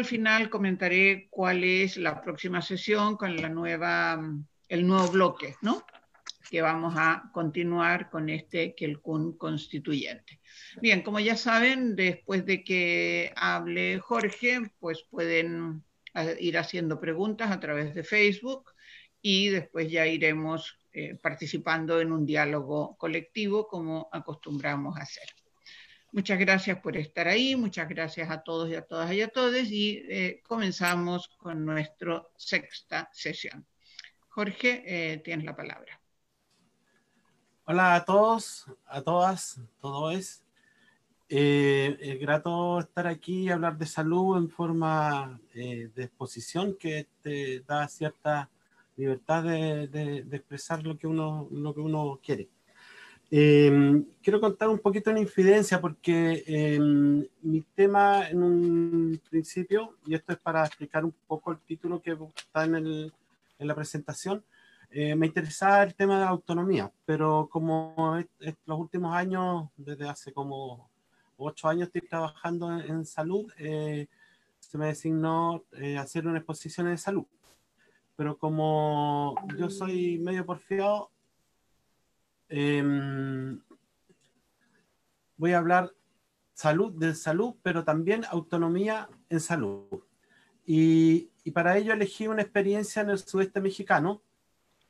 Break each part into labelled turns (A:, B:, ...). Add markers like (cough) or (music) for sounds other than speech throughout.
A: al final comentaré cuál es la próxima sesión con la nueva, el nuevo bloque, ¿no? Que vamos a continuar con este que el CUN constituyente. Bien, como ya saben, después de que hable Jorge, pues pueden eh, ir haciendo preguntas a través de Facebook y después ya iremos eh, participando en un diálogo colectivo como acostumbramos a hacer. Muchas gracias por estar ahí, muchas gracias a todos y a todas y a todos y eh, comenzamos con nuestra sexta sesión. Jorge, eh, tienes la palabra.
B: Hola a todos, a todas, todo es. Eh, es grato estar aquí y hablar de salud en forma de exposición que te da cierta libertad de, de, expresar lo que uno, lo que uno quiere. Em, quiero contar un poquito una infidencia porque em, mi tema en un principio, y esto es para explicar un poco el título que está en, el, en la presentación, eh, me interesaba el tema de la autonomía, pero como los últimos años, desde hace como ocho años estoy trabajando en, salud, eh, se me designó eh, hacer una exposición de salud. Pero como yo soy medio porfiado, Em, voy a hablar salud de salud, pero también autonomía en salud. Y, para ello elegí una experiencia en el sudeste mexicano.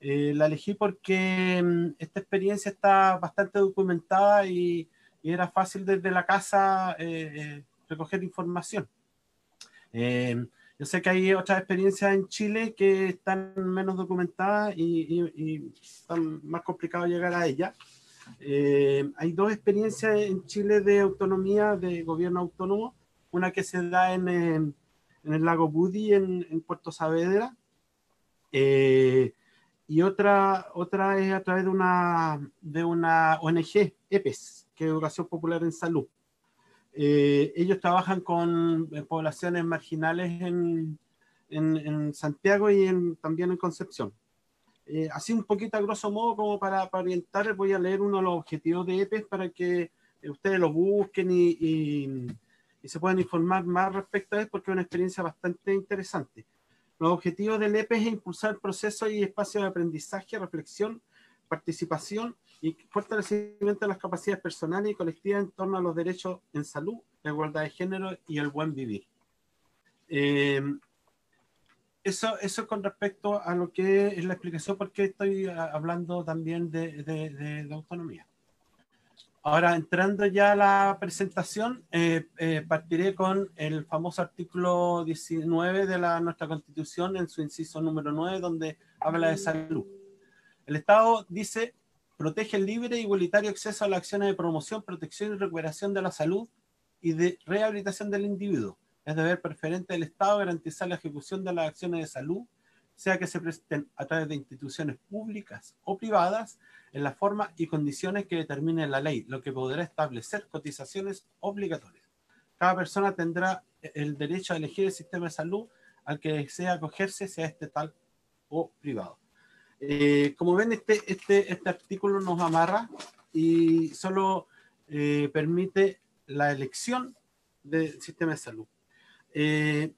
B: Eh, la elegí porque em, esta experiencia está bastante documentada y, era fácil desde la casa eh, eh, recoger información. Em, yo sé que hay otras experiencias en Chile que están menos documentadas y, y, están más complicado llegar a ellas. Eh, hay dos experiencias en Chile de autonomía, de gobierno autónomo. Una que se da en, el lago Budi, en, en Puerto Saavedra. Eh, y otra, otra es a través de una, de una ONG, EPES, que es Educación Popular en Salud. Eh, ellos trabajan con eh, poblaciones marginales en, en, Santiago y en, también en Concepción. Eh, así un poquito a grosso modo como para, para, orientar, voy a leer uno de los objetivos de EPES para que ustedes lo busquen y, y, y, se puedan informar más respecto a él porque es una experiencia bastante interesante. Los objetivos del EPES es impulsar procesos y espacios de aprendizaje, reflexión, participación y fortalecimiento de las capacidades personales y colectivas en torno a los derechos en salud, la igualdad de género y el buen vivir. Eh, eso, eso con respecto a lo que es la explicación, porque estoy hablando también de, de, autonomía. Ahora, entrando ya a la presentación, eh, eh, partiré con el famoso artículo 19 de la, nuestra Constitución en su inciso número 9, donde habla de salud. El Estado dice protege el libre e igualitario acceso a las acciones de promoción, protección y recuperación de la salud y de rehabilitación del individuo. Es deber preferente del Estado garantizar la ejecución de las acciones de salud, sea que se presten a través de instituciones públicas o privadas, en la forma y condiciones que determine la ley, lo que podrá establecer cotizaciones obligatorias. Cada persona tendrá el derecho a elegir el sistema de salud al que desea acogerse, sea este tal o privado. Eh, como ven, este, este, este artículo nos amarra y solo eh, permite la elección del sistema de salud. Eh,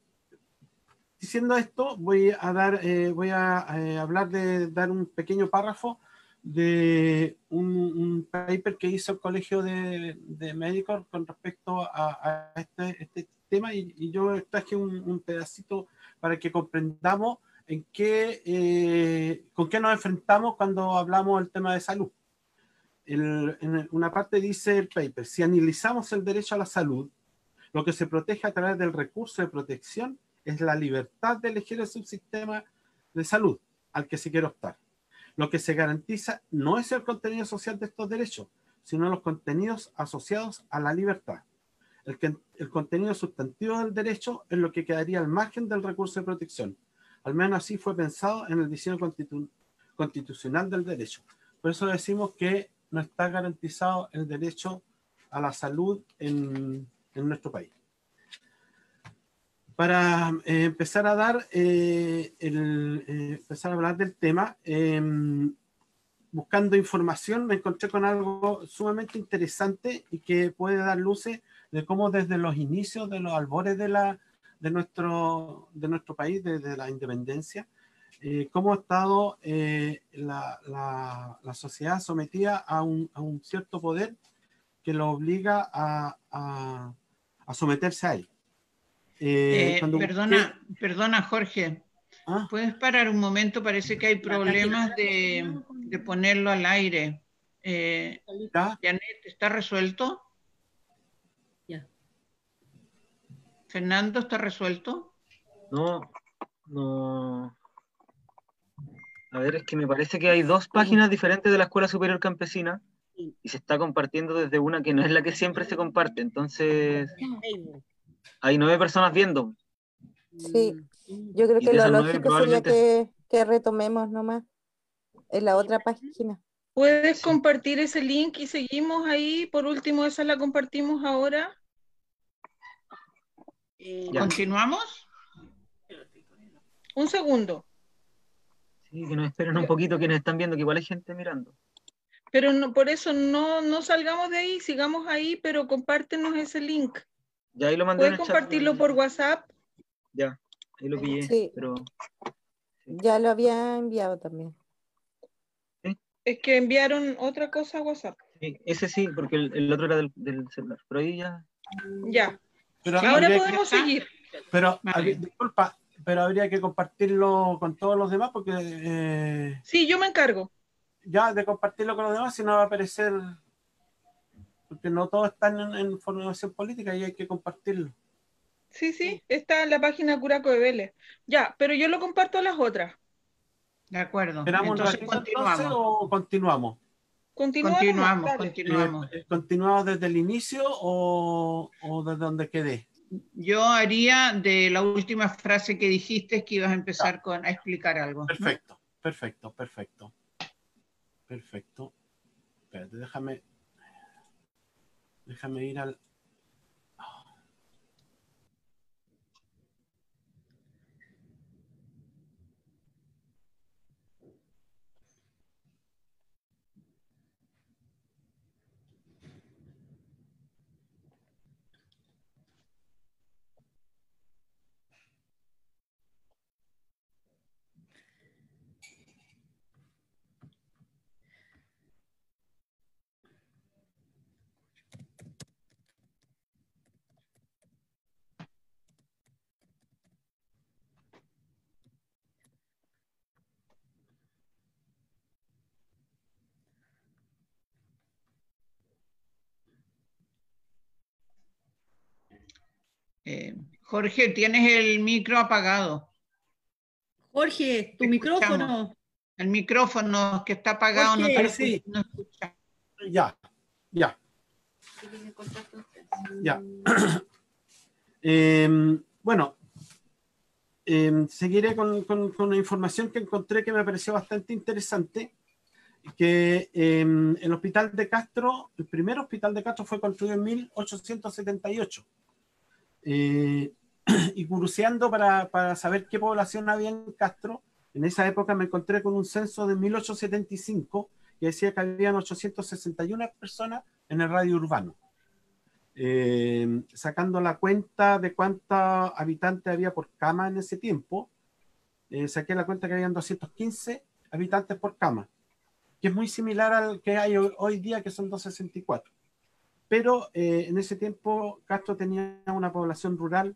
B: diciendo esto, voy a, dar, voy a hablar de dar un pequeño párrafo de un, paper que hizo el Colegio de, Médicos con respecto a, este, este, tema y, yo traje un, un pedacito para que comprendamos en qué, eh, con qué nos enfrentamos cuando hablamos del tema de salud. en una parte dice el paper, si analizamos el derecho a la salud, lo que se protege a través del recurso de protección es la libertad de elegir el subsistema de salud al que se quiere optar. Lo que se garantiza no es el contenido social de estos derechos, sino los contenidos asociados a la libertad. El, que, el contenido sustantivo del derecho es lo que quedaría al margen del recurso de protección, al menos así fue pensado en el diseño constitucional del derecho. Por eso decimos que no está garantizado el derecho a la salud en, nuestro país. Para eh, empezar a dar, eh, el, eh, empezar a hablar del tema, em, buscando información, me encontré con algo sumamente interesante y que puede dar luces de cómo desde los inicios de los albores de, la, de, nuestro, de nuestro país, desde la independencia, eh, cómo ha estado eh, la, la, la, sociedad sometida a un, a un, cierto poder que lo obliga a, a, a someterse a él.
A: Eh, perdona, perdona, Jorge. ¿Ah? ¿Puedes parar un momento? Parece que hay problemas de, de ponerlo al aire. Janet, ¿está resuelto?
C: Ya.
A: Fernando, ¿está resuelto?
D: No, no. A ver, es que me parece que hay dos páginas diferentes de la Escuela Superior Campesina y se está compartiendo desde una que no es la que siempre se comparte. Entonces, hay nueve personas viendo.
E: Sí, yo creo que lo lógico sería que, que, retomemos nomás en la otra página.
C: ¿Puedes sí. compartir ese link y seguimos ahí? Por último, esa la compartimos ahora.
A: ¿Continuamos?
C: Un segundo.
D: Sí, que nos esperen un poquito quienes están viendo, que igual hay gente mirando.
C: Pero no, por eso no, no salgamos de ahí, sigamos ahí, pero compártenos ese link.
D: Ya ahí lo mandé.
C: ¿Puedes compartirlo chat, por WhatsApp?
D: Ya, ahí lo pillé.
E: Sí.
D: Pero...
E: Ya lo había enviado también.
C: ¿Sí? Es que enviaron otra cosa a WhatsApp.
D: Sí, ese sí, porque el, el otro era del, del, celular. Pero ahí ya.
C: Ya. Pero Ahora podemos que... seguir.
B: Pero, vale. disculpa, pero habría que compartirlo con todos los demás porque... Eh,
C: sí, yo me encargo.
B: Ya, de compartirlo con los demás, si no va a aparecer... Porque no todos están en, en, formación política y hay que compartirlo.
C: Sí, sí, está en la página Curaco de Vélez. Ya, pero yo lo comparto a las otras.
A: De acuerdo.
B: ¿Esperamos entonces, un continuamos. Entonces, o continuamos?
C: Continuamos,
A: continuamos. Continuamos,
B: eh, ¿Continuamos desde el inicio o, o desde donde quedé?
A: Yo haría de la última frase que dijiste que ibas a empezar con, a explicar algo.
B: Perfecto, perfecto, perfecto. Perfecto. Espérate, déjame. Déjame ir al.
A: Eh, Jorge, tienes el micro apagado.
C: Jorge, tu micrófono.
A: El micrófono que está apagado
B: Jorge,
A: no, te
B: sí. no escucha. Ya, ya. Ya. eh, (clears throat) bueno, eh, seguiré con, con, con, una información que encontré que me pareció bastante interesante, que eh, el hospital de Castro, el primer hospital de Castro fue construido en 1878. Eh, (clears throat) y curioseando para, para, saber qué población había en Castro, en esa época me encontré con un censo de 1875 que decía que habían 861 personas en el radio urbano. Eh, sacando la cuenta de cuántos habitantes había por cama en ese tiempo, eh, saqué la cuenta que habían 215 habitantes por cama, que es muy similar al que hay hoy día, que son 264 pero eh, en ese tiempo Castro tenía una población rural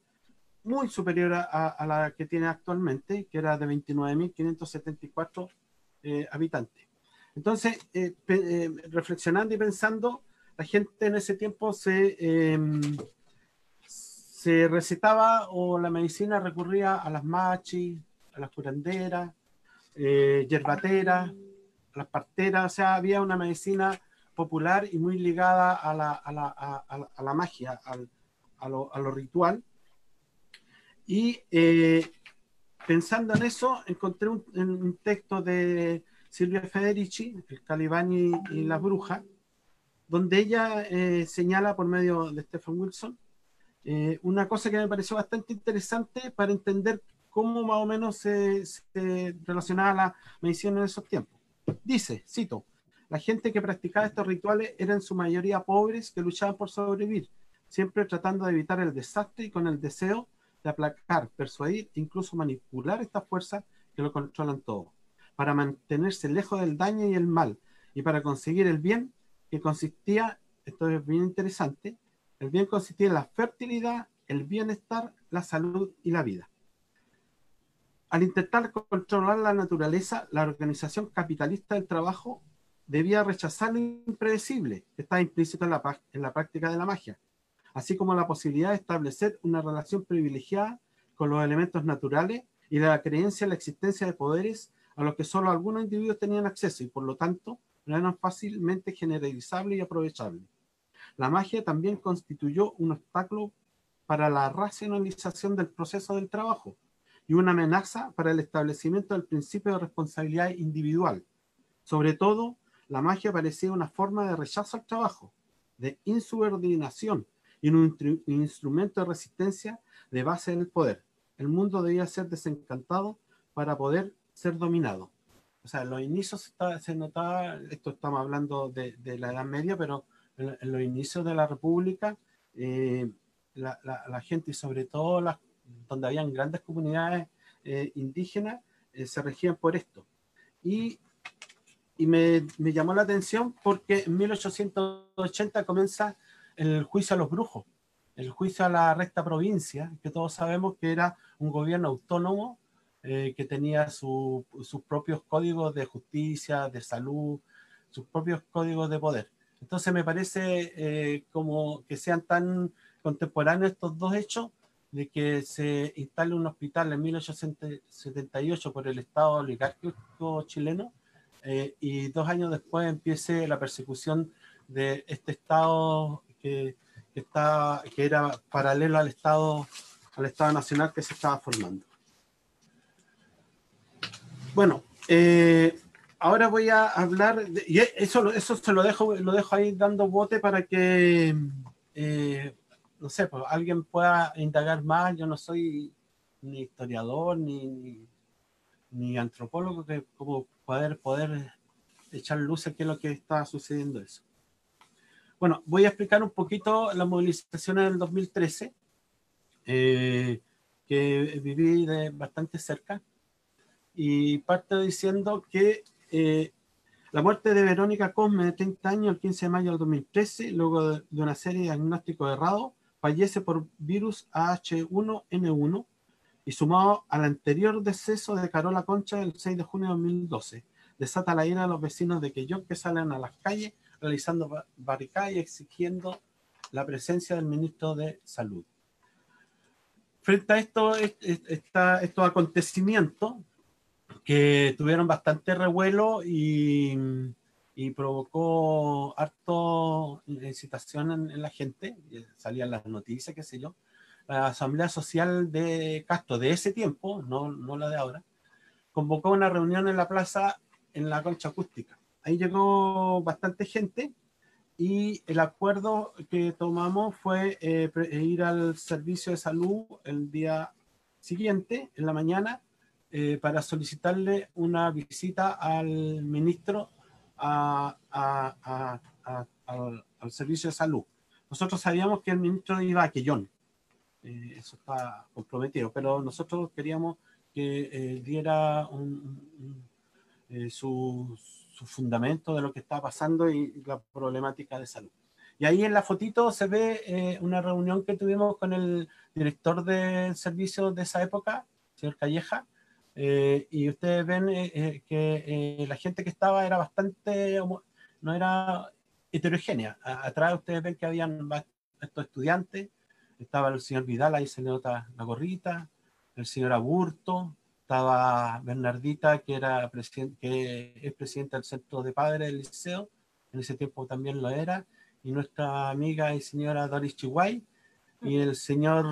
B: muy superior a, a la que tiene actualmente, que era de 29.574 eh, habitantes. Entonces, eh, eh, reflexionando y pensando, la gente en ese tiempo se, em, se recetaba o la medicina recurría a las machis, a las curanderas, yerbateras, a las parteras, o sea, había una medicina popular y muy ligada a la, a la, a, la magia, al, a, lo, ritual. Y eh, pensando en eso, encontré un, texto de Silvia Federici, El Calibani y, y la bruja, donde ella eh, señala por medio de Stephen Wilson eh, una cosa que me pareció bastante interesante para entender cómo más o menos se, se relacionaba la medicina en esos tiempos. Dice, cito, la gente que practicaba estos rituales era en su mayoría pobres que luchaban por sobrevivir, siempre tratando de evitar el desastre y con el deseo de aplacar, persuadir e incluso manipular estas fuerzas que lo controlan todo, para mantenerse lejos del daño y el mal, y para conseguir el bien que consistía, esto es bien interesante, el bien consistía en la fertilidad, el bienestar, la salud y la vida. Al intentar controlar la naturaleza, la organización capitalista del trabajo debía rechazar lo impredecible que está implícito en la, en la práctica de la magia, así como la posibilidad de establecer una relación privilegiada con los elementos naturales y de la creencia en la existencia de poderes a los que solo algunos individuos tenían acceso y por lo tanto no eran fácilmente generalizables y aprovechables. La magia también constituyó un obstáculo para la racionalización del proceso del trabajo y una amenaza para el establecimiento del principio de responsabilidad individual. Sobre todo, la magia parecía una forma de rechazo al trabajo, de insubordinación y un instrumento de resistencia de base en el poder. El mundo debía ser desencantado para poder ser dominado. O sea, en los inicios se, notaba, esto estamos hablando de, la Edad Media, pero en, los inicios de la República, eh, la, gente y sobre todo las, donde habían grandes comunidades eh, indígenas, eh, se regían por esto. Y, y me, me, llamó la atención porque en 1880 comienza el juicio a los brujos, el juicio a la recta provincia, que todos sabemos que era un gobierno autónomo eh, que tenía sus propios códigos de justicia, de salud, sus propios códigos de poder. Entonces me parece eh, como que sean tan contemporáneos estos dos hechos de que se instale un hospital en 1878 por el Estado oligárquico chileno eh, y dos años después empiece la persecución de este Estado que, está, que era paralelo al Estado, al Estado Nacional que se estaba formando. Bueno, eh, ahora voy a hablar, y eso, eso se lo dejo, lo dejo ahí dando bote para que, eh, no sé, pues alguien pueda indagar más. Yo no soy ni historiador ni, ni, antropólogo que como poder, poder echar luz a qué es lo que está sucediendo eso. Bueno, voy a explicar un poquito las movilizaciones del 2013, eh, que viví de bastante cerca. Y parte diciendo que eh, la muerte de Verónica Cosme, de 30 años, el 15 de mayo del 2013, luego de, una serie de diagnósticos errados, fallece por virus AH1N1 y sumado al anterior deceso de Carola Concha el 6 de junio de 2012, desata la ira de los vecinos de Quellón que salen a las calles realizando barricadas y exigiendo la presencia del ministro de Salud. Frente a esto, estos acontecimientos, que tuvieron bastante revuelo y, y provocó harto incitación en, la gente, salían las noticias, qué sé yo. La Asamblea Social de Castro de ese tiempo, no, no la de ahora, convocó una reunión en la plaza en la concha acústica. Ahí llegó bastante gente y el acuerdo que tomamos fue eh, ir al servicio de salud el día siguiente, en la mañana, eh, para solicitarle una visita al ministro al, servicio de salud. Nosotros sabíamos que el ministro iba a Quellón, eh, eso está comprometido, pero nosotros queríamos que eh, diera su, su, fundamento de lo que está pasando y la problemática de salud. Y ahí en la fotito se ve una reunión que tuvimos con el director del servicio de esa época, señor Calleja, eh, y ustedes ven eh, eh, que la gente que estaba era bastante, no era heterogénea. atrás ustedes ven que habían estos estudiantes, estaba el señor Vidal, ahí se le nota la gorrita, el señor Aburto, estaba Bernardita, que, era que es presidenta del centro de padres del liceo, en ese tiempo también lo era, y nuestra amiga y señora Doris Chihuay, y el señor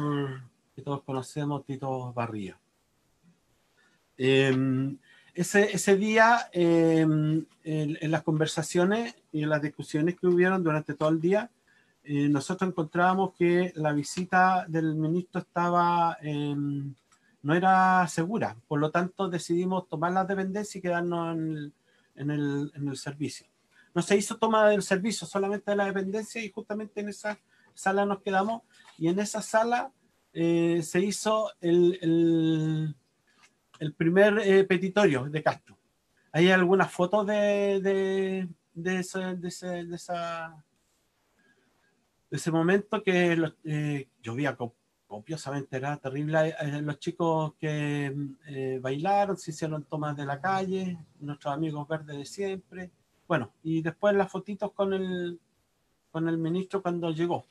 B: que todos conocemos, Tito Barría. Em, ese, ese, día, em, en, las conversaciones y en las discusiones que hubieron durante todo el día, eh, nosotros encontrábamos que la visita del ministro estaba, em, no era segura. Por lo tanto, decidimos tomar la dependencia y quedarnos en en el, en el servicio. No se hizo toma del servicio, solamente de la dependencia y justamente en esa sala nos quedamos y en esa sala eh, se hizo el, el, el primer eh, petitorio de Castro. Hay algunas fotos de, de, de, ese, de, ese, momento que eh, llovía copiosamente, era terrible. Los chicos que eh, bailaron, se hicieron tomas de la calle, nuestros amigos verdes de siempre. Bueno, y después las fotitos con el, con el ministro cuando llegó.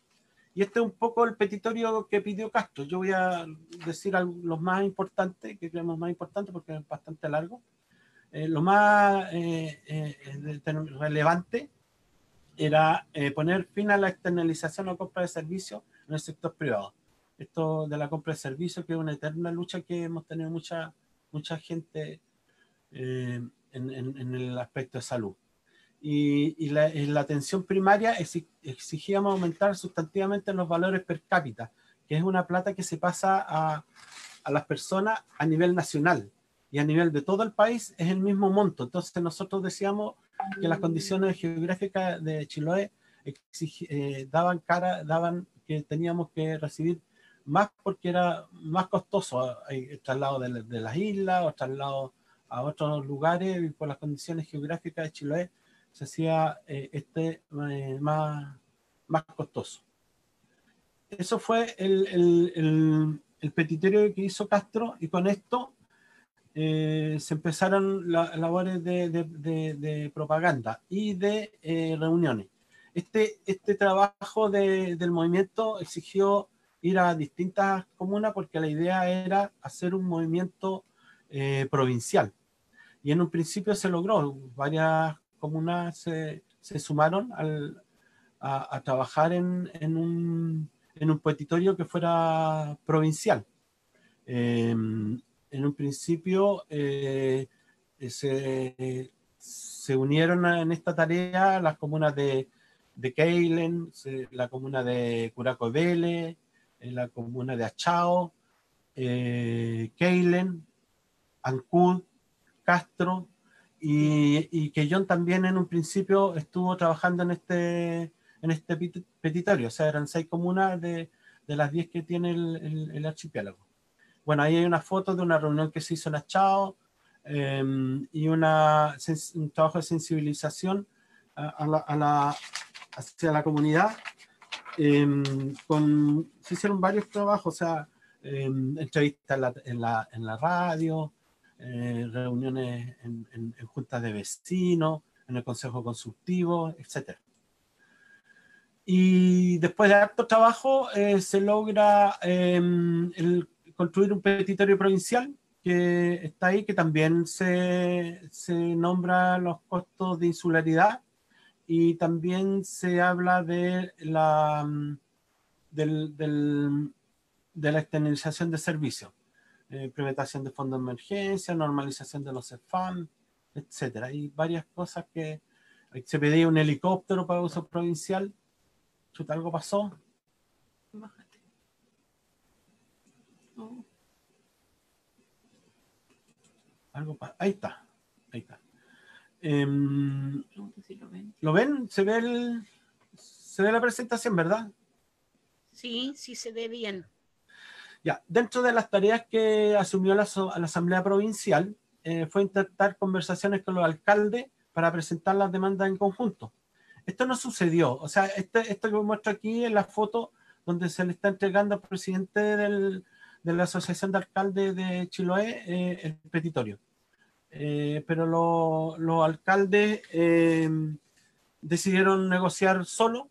B: Y este es un poco el petitorio que pidió Castro. Yo voy a decir los más importantes, que creemos más importantes porque es bastante largo. Eh, lo más eh, eh, relevante era poner fin a la externalización o compra de servicios en el sector privado. Esto de la compra de servicios, que es una eterna lucha que hemos tenido mucha, mucha gente en, en, el aspecto de salud. Y, la, la, atención primaria exigíamos aumentar sustantivamente los valores per cápita, que es una plata que se pasa a, a las personas a nivel nacional y a nivel de todo el país es el mismo monto. Entonces nosotros decíamos que las condiciones geográficas de Chiloé eh, daban cara, daban que teníamos que recibir más porque era más costoso el traslado de, de las islas o traslado a otros lugares y por las condiciones geográficas de Chiloé se hacía eh, este eh, más, más costoso. Eso fue el, el, el, petitorio que hizo Castro y con esto eh, se empezaron las labores de, de, de, propaganda y de reuniones. Este, este trabajo del movimiento exigió ir a distintas comunas porque la idea era hacer un movimiento provincial. Y en un principio se logró. Varias comunas se, se sumaron al, a, trabajar en, en, un, en, un, petitorio que fuera provincial. Eh, en un principio eh, se, se, unieron en esta tarea las comunas de, de Keilen, la comuna de Curaco Vélez, eh, la comuna de Achao, eh, Keilen, Ancud, Castro, y, que John también en un principio estuvo trabajando en este, en este petitorio, o sea, eran seis comunas de, de las diez que tiene el, el, archipiélago. Bueno, ahí hay una foto de una reunión que se hizo en Achao em, y una, un trabajo de sensibilización a, la, a la, hacia la comunidad. Em, se hicieron varios trabajos, o sea, em, entrevistas en la, radio, eh, reuniones en, juntas de vecinos, en el consejo consultivo, etc. Y después de harto trabajo eh, se logra el, construir un petitorio provincial que está ahí, que también se, se nombra los costos de insularidad y también se habla de la, del, del, de la externalización de servicios eh, implementación de fondos de emergencia, normalización de los CFAM, etcétera. Hay varias cosas que se pedía un helicóptero para uso provincial. Chuta, algo pasó. Bájate. Algo Ahí está. Ahí está. Eh, lo, ven. ¿Se ve, el, ¿Se ve la presentación, verdad?
F: Sí, sí se ve bien.
B: Ya, dentro de las tareas que asumió la, la Asamblea Provincial eh, fue intentar conversaciones con los alcaldes para presentar las demandas en conjunto. Esto no sucedió, o sea, este, esto que muestro aquí es la foto donde se le está entregando al presidente del, de la Asociación de Alcaldes de Chiloé eh, el petitorio. Eh, pero los lo alcaldes eh, decidieron negociar solo.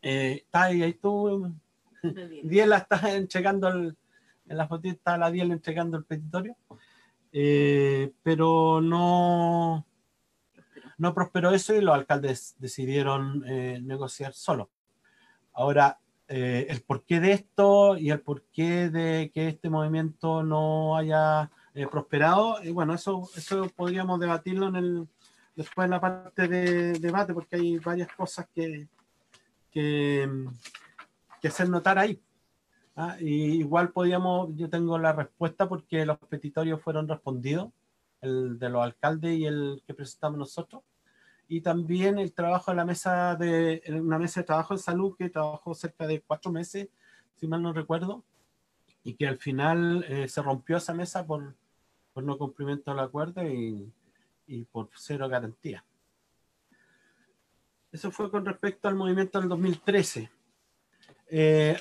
B: está ahí, ahí tú, (laughs) Diela está entregando el, en la fotita está la Diela entregando el petitorio, eh, pero no, no prosperó eso y los alcaldes decidieron eh, negociar solo. Ahora, eh, el porqué de esto y el porqué de que este movimiento no haya eh, prosperado, y bueno, eso, eso podríamos debatirlo en el, después en la parte de debate, porque hay varias cosas que, que, que hacer notar ahí. ¿ah? Y igual podíamos, yo tengo la respuesta porque los petitorios fueron respondidos el de los alcaldes y el que presentamos nosotros. Y también el trabajo de la mesa de, una mesa de trabajo de salud que trabajó cerca de cuatro meses, si mal no recuerdo, y que al final eh, se rompió esa mesa por, por no cumplimiento del acuerdo y, y por cero garantía. Eso fue con respecto al movimiento del 2013. Eh,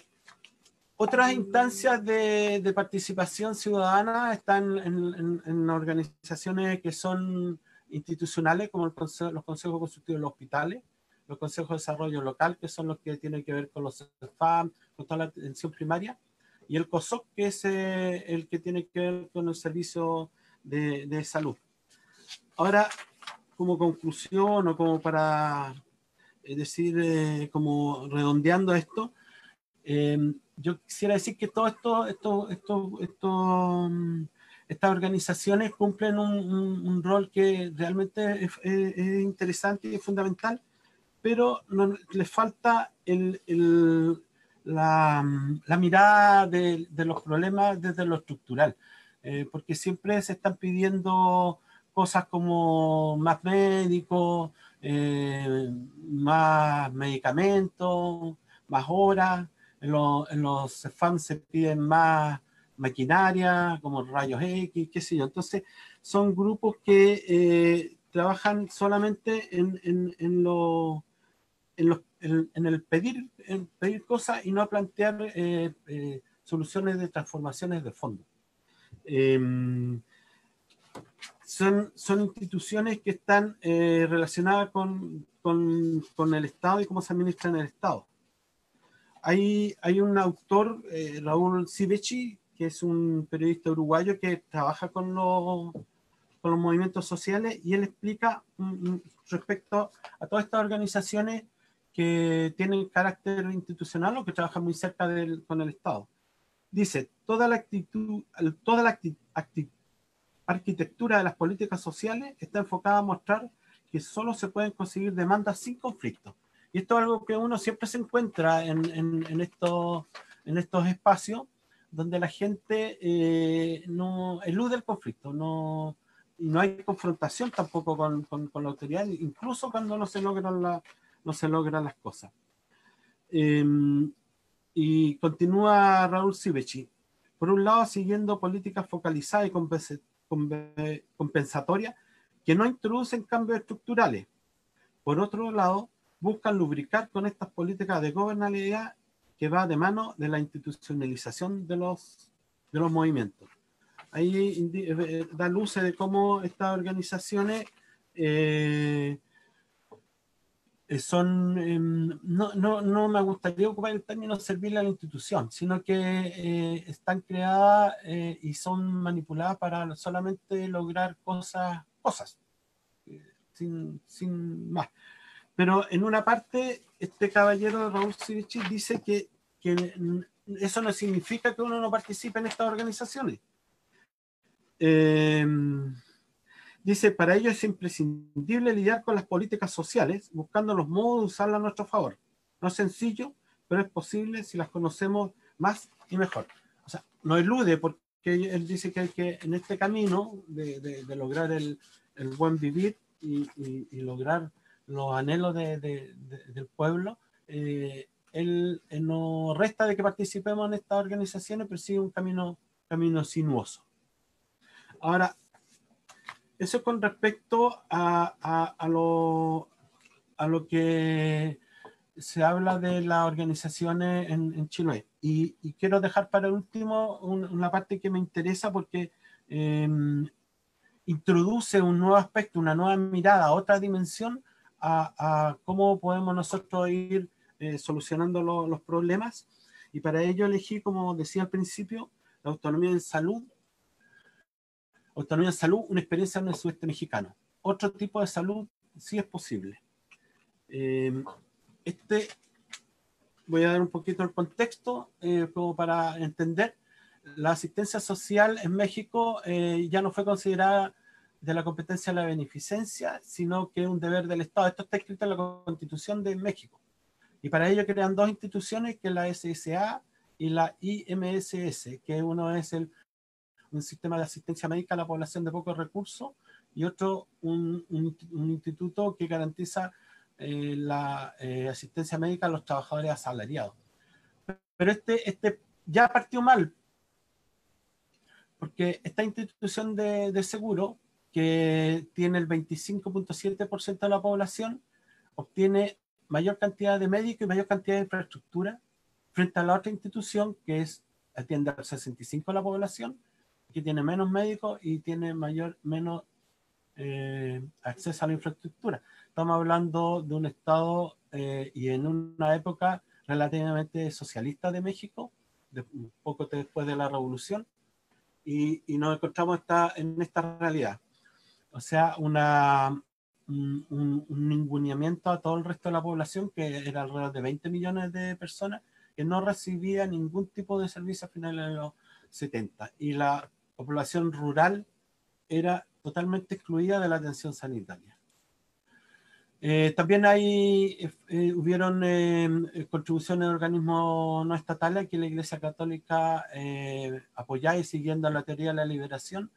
B: otras instancias de, de, participación ciudadana están en, en, organizaciones que son institucionales, como el consejo, los consejos consultivos de los hospitales, los consejos de desarrollo local, que son los que tienen que ver con los FAM, con toda la atención primaria, y el COSOC, que es eh, el que tiene que ver con el servicio de, de salud. Ahora, como conclusión o como para es decir, eh, como redondeando esto, em, yo quisiera decir que todo esto, esto, esto, esto mm, estas organizaciones cumplen un, un, rol que realmente es, es, interesante y es fundamental, pero no, les falta el, el, la, mirada de, los problemas desde lo estructural, eh, porque siempre se están pidiendo cosas como más médicos, eh, más medicamentos, más horas. En, en los FAM se piden más maquinaria, como rayos X, qué sé yo. Entonces, son grupos que eh, trabajan solamente en, en, en, lo, en, los, en, el pedir, en pedir cosas y no plantear eh, eh, soluciones de transformaciones de fondo. Em, son, son instituciones que están eh, relacionadas con, con, con, el Estado y cómo se administra en el Estado. Hay, hay un autor, eh, Raúl Sivechi, que es un periodista uruguayo que trabaja con los, con los movimientos sociales y él explica mm, mm, respecto a todas estas organizaciones que tienen carácter institucional o que trabajan muy cerca del, con el Estado. Dice, toda la actitud, toda la actitud, arquitectura de las políticas sociales está enfocada a mostrar que solo se pueden conseguir demandas sin conflicto. Y esto es algo que uno siempre se encuentra en, en, en estos, en estos espacios donde la gente eh, no elude el conflicto, no, no hay confrontación tampoco con, con, con, la autoridad, incluso cuando no se logran, la, no se logran las cosas. Eh, y continúa Raúl Sivechi. Por un lado, siguiendo políticas focalizadas y compensatorias que no introducen cambios estructurales. Por otro lado, buscan lubricar con estas políticas de gobernabilidad que va de mano de la institucionalización de los, de los movimientos. Ahí eh, da luces de cómo estas organizaciones eh, son, em, no, no, no, me gustaría ocupar el término servirle a la institución, sino que eh, están creadas eh, y son manipuladas para solamente lograr cosas, cosas, sin, sin, más. Pero en una parte, este caballero Raúl Sivici dice que, que eso no significa que uno no participe en estas organizaciones. Eh, Dice, para ello es imprescindible lidiar con las políticas sociales, buscando los modos de usarlas a nuestro favor. No es sencillo, pero es posible si las conocemos más y mejor. O sea, no elude porque él dice que hay que, en este camino de, de, de lograr el, el, buen vivir y, y, y, lograr los anhelos de, del pueblo, eh, él, él, no resta de que participemos en estas organizaciones, pero sí un camino, camino sinuoso. Ahora, eso con respecto a, a, a, lo, a lo que se habla de las organizaciones en, en Chile. Y, y, quiero dejar para último un, una parte que me interesa porque eh, introduce un nuevo aspecto, una nueva mirada, otra dimensión a, a cómo podemos nosotros ir eh, solucionando lo, los problemas. Y para ello elegí, como decía al principio, la autonomía en salud en salud, una experiencia en el sudeste mexicano. Otro tipo de salud sí es posible. Eh, este, voy a dar un poquito el contexto eh, como para entender. La asistencia social en México eh, ya no fue considerada de la competencia de la beneficencia, sino que es un deber del Estado. Esto está escrito en la Constitución de México. Y para ello crean dos instituciones, que es la SSA y la IMSS, que uno es el un sistema de asistencia médica a la población de pocos recursos y otro un, instituto que garantiza eh, la eh, asistencia médica a los trabajadores asalariados. Pero este, este ya partió mal, porque esta institución de, seguro, que tiene el 25.7% de la población, obtiene mayor cantidad de médicos y mayor cantidad de infraestructura frente a la otra institución que es atiende al 65 de la población, que tiene menos médicos y tiene mayor, menos eh, acceso a la infraestructura. Estamos hablando de un Estado eh, y en una época relativamente socialista de México, de, un poco después de la revolución, y, y nos encontramos esta, en esta realidad. O sea, una, un, un, un, ninguneamiento a todo el resto de la población, que era alrededor de 20 millones de personas, que no recibía ningún tipo de servicio a finales de los 70. Y la población rural era totalmente excluida de la atención sanitaria. Eh, también hay, eh, hubieron eh, contribuciones de organismos no estatales que la Iglesia Católica eh, apoyada y siguiendo la teoría de la liberación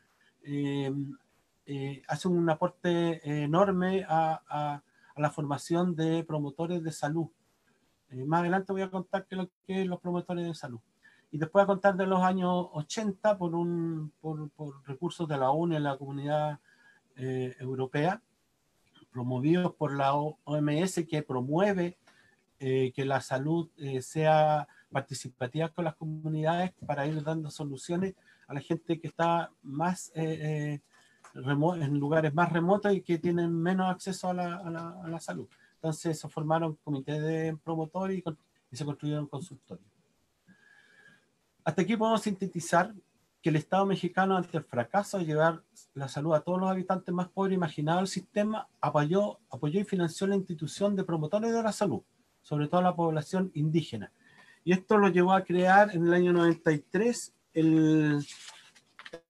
B: hace un aporte enorme a, a, la formación de promotores de salud eh, más adelante voy a contar qué es lo que los promotores de salud. Y después a contar de los años 80 por, un, por, recursos de la ONU la comunidad eh, europea, promovidos por la OMS que promueve eh, que la salud sea participativa con las comunidades para ir dando soluciones a la gente que está más en lugares más remotos y que tienen menos acceso a la, a la, a la salud. Entonces se formaron comités de promotores y, se construyeron consultorios. Hasta aquí podemos sintetizar que el Estado mexicano, ante el fracaso de llevar la salud a todos los habitantes más pobres imaginados del sistema, apoyó, apoyó y financió la institución de promotores de la salud, sobre todo a la población indígena. Y esto lo llevó a crear en el año 93 el,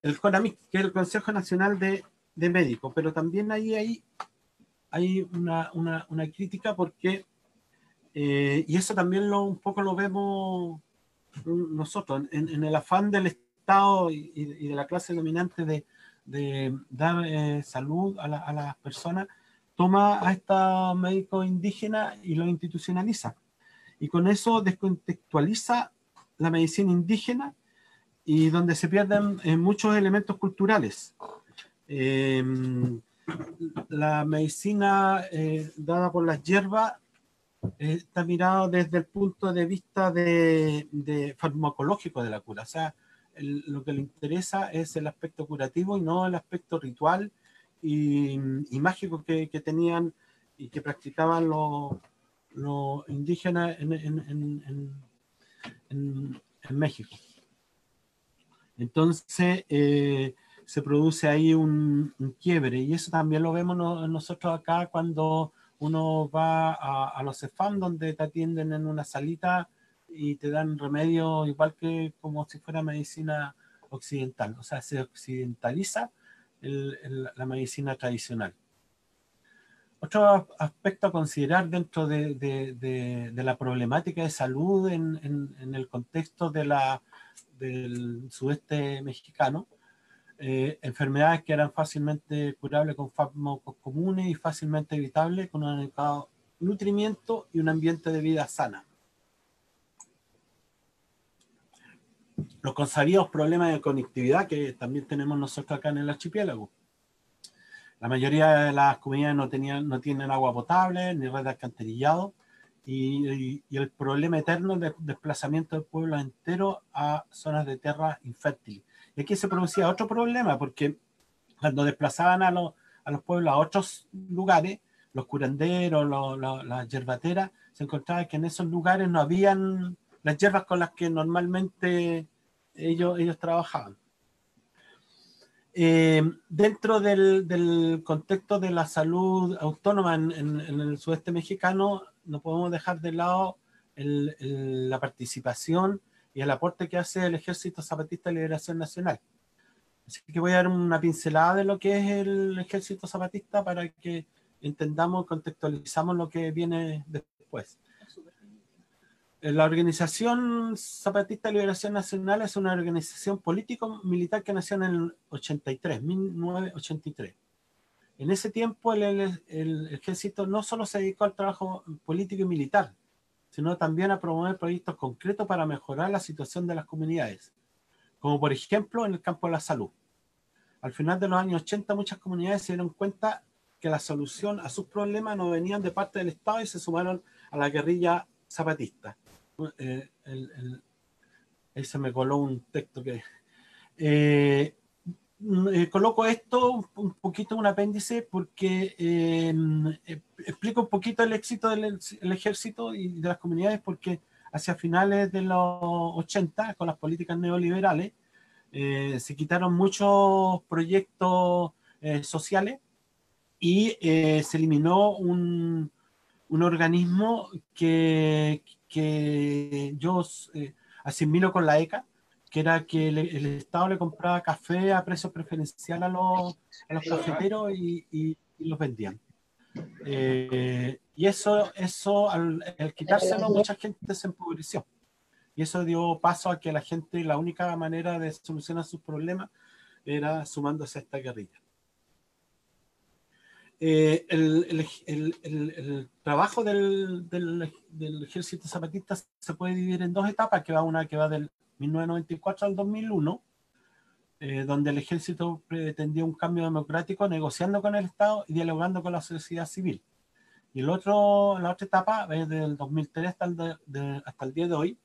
B: el CONAMIC, que es el Consejo Nacional de, de Médicos, pero también ahí hay hay una, una, una crítica porque, eh, y eso también lo, un poco lo vemos nosotros, en, en el afán del Estado y, y, de la clase dominante de, de dar eh, salud a, la, a, las personas, toma a estos médicos indígenas y lo institucionaliza. Y con eso descontextualiza la medicina indígena y donde se pierden eh, muchos elementos culturales. Eh, la medicina eh, dada por las hierbas está mirado desde el punto de vista de, de farmacológico de la cura. O sea, el, lo que le interesa es el aspecto curativo y no el aspecto ritual y, y mágico que, que, tenían y que practicaban los, los indígenas en, en, en, en México. Entonces, eh, se produce ahí un, un, quiebre y eso también lo vemos no, nosotros acá cuando uno va a, a, los CEFAM donde te atienden en una salita y te dan remedio igual que como si fuera medicina occidental, o sea, se occidentaliza el, el, la medicina tradicional. Otro aspecto a considerar dentro de, de, de, de la problemática de salud en, el contexto del sudeste mexicano eh, enfermedades que eran fácilmente curables con fármacos comunes y fácilmente evitables con un adecuado nutrimiento y un ambiente de vida sana. Los consabidos problemas de conectividad que también tenemos nosotros acá en el archipiélago. La mayoría de las comunidades no, tenían, no tienen agua potable ni red de alcantarillado y, y, y, el problema eterno de desplazamiento del pueblo entero a zonas de tierra infértiles y aquí se producía otro problema, porque cuando desplazaban a los, a los pueblos a otros lugares, los curanderos, las yerbateras, se encontraba que en esos lugares no habían las hierbas con las que normalmente ellos, ellos trabajaban. Eh, dentro del, del, contexto de la salud autónoma en, el sudeste mexicano, no podemos dejar de lado la participación y el aporte que hace el Ejército Zapatista de Liberación Nacional. Así que voy a dar una pincelada de lo que es el Ejército Zapatista para que entendamos, contextualizamos lo que viene después. La Organización Zapatista de Liberación Nacional es una organización político-militar que nació en el 83, 1983. En ese tiempo el, ejército no solo se dedicó al trabajo político y militar, sino también a promover proyectos concretos para mejorar la situación de las comunidades, como por ejemplo en el campo de la salud. Al final de los años 80 muchas comunidades se dieron cuenta que la solución a sus problemas no venían de parte del Estado y se sumaron a la guerrilla zapatista eh, ahí se me coló un texto que... Eh, eh, coloco esto un poquito un apéndice porque explico un poquito el éxito del ejército y de las comunidades porque hacia finales de los 80 con las políticas neoliberales se quitaron muchos proyectos sociales y se eliminó un, un organismo que, que yo eh, asimilo con la ECA, que era que el, Estado le compraba café a precio preferencial a los, a los cafeteros y, y, los vendían. Eh, y eso, eso al, quitárselo, mucha gente se empobreció. Y eso dio paso a que la gente, la única manera de solucionar sus problemas era sumándose a esta guerrilla. Eh, el, trabajo del, ejército zapatista se puede dividir en dos etapas, que va una que va del 1994 al 2001, eh, donde el ejército pretendía un cambio democrático negociando con el Estado y dialogando con la sociedad civil. Y el otro, la otra etapa es del 2003 hasta el, hasta el día de hoy,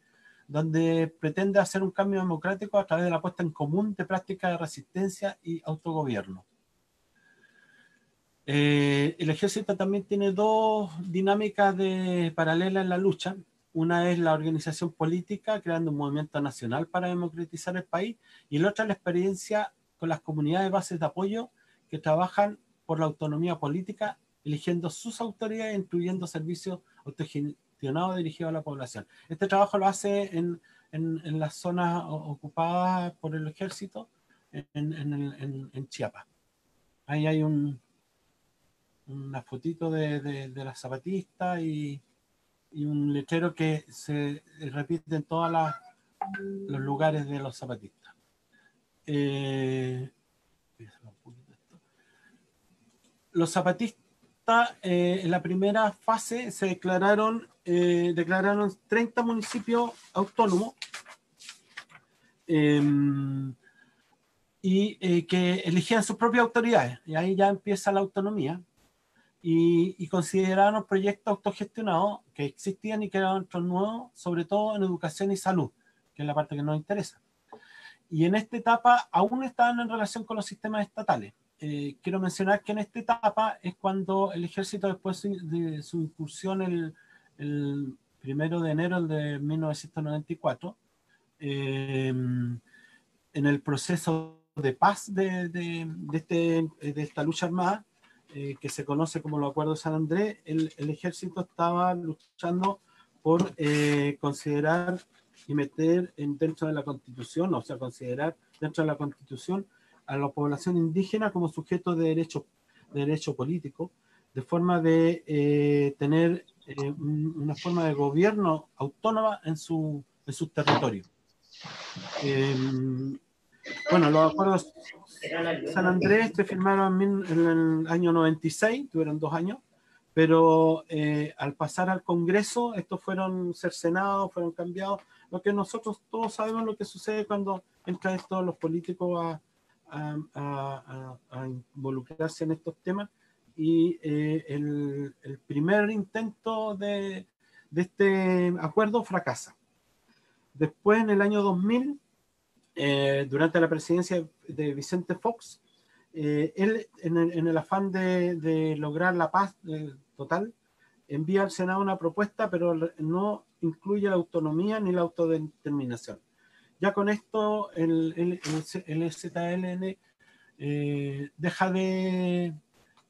B: donde pretende hacer un cambio democrático a través de la puesta en común de prácticas de resistencia y autogobierno. Eh, el ejército también tiene dos dinámicas de, paralelas en la lucha. Una es la organización política, creando un movimiento nacional para democratizar el país, y la otra es la experiencia con las comunidades de bases de apoyo que trabajan por la autonomía política, eligiendo sus autoridades, incluyendo servicios autogestionados dirigidos a la población. Este trabajo lo hace en, en, las zonas ocupadas por el ejército en, en Chiapas. Ahí hay un, una fotito de, de, las zapatistas y, y, un letrero que se repite en todos los lugares de los zapatistas. Eh, los zapatistas eh, en la primera fase se declararon, eh, declararon 30 municipios autónomos em, y que elegían sus propias autoridades. Y ahí ya empieza la autonomía y, consideraron proyectos autogestionados que existían y que eran otros nuevos, sobre todo en educación y salud, que es la parte que nos interesa. Y en esta etapa aún estaban en relación con los sistemas estatales. Eh, quiero mencionar que en esta etapa es cuando el ejército, después de su incursión el, el primero de enero de 1994, eh, en el proceso de paz de, de, de, este, de esta lucha armada, eh, que se conoce como los acuerdos de San Andrés, el, el ejército estaba luchando por eh, considerar y meter en, dentro de la constitución, o sea, considerar dentro de la constitución a la población indígena como sujeto de derecho, de derecho político, de forma de eh, tener una forma de gobierno autónoma en su, en su territorio. Bueno, los acuerdos San Andrés se firmaron en el año 96, tuvieron dos años, pero eh, al pasar al Congreso, estos fueron cercenados, fueron cambiados, lo que nosotros todos sabemos lo que sucede cuando entran todos los políticos a, involucrarse en estos temas. Y eh, el, primer intento de, de este acuerdo fracasa. Después, en el año 2000, eh, durante la presidencia de Vicente Fox, eh, él, en el, afán de, lograr la paz eh, total, envía al Senado una propuesta, pero no incluye la autonomía ni la autodeterminación. Ya con esto, el, el, el ZLN deja de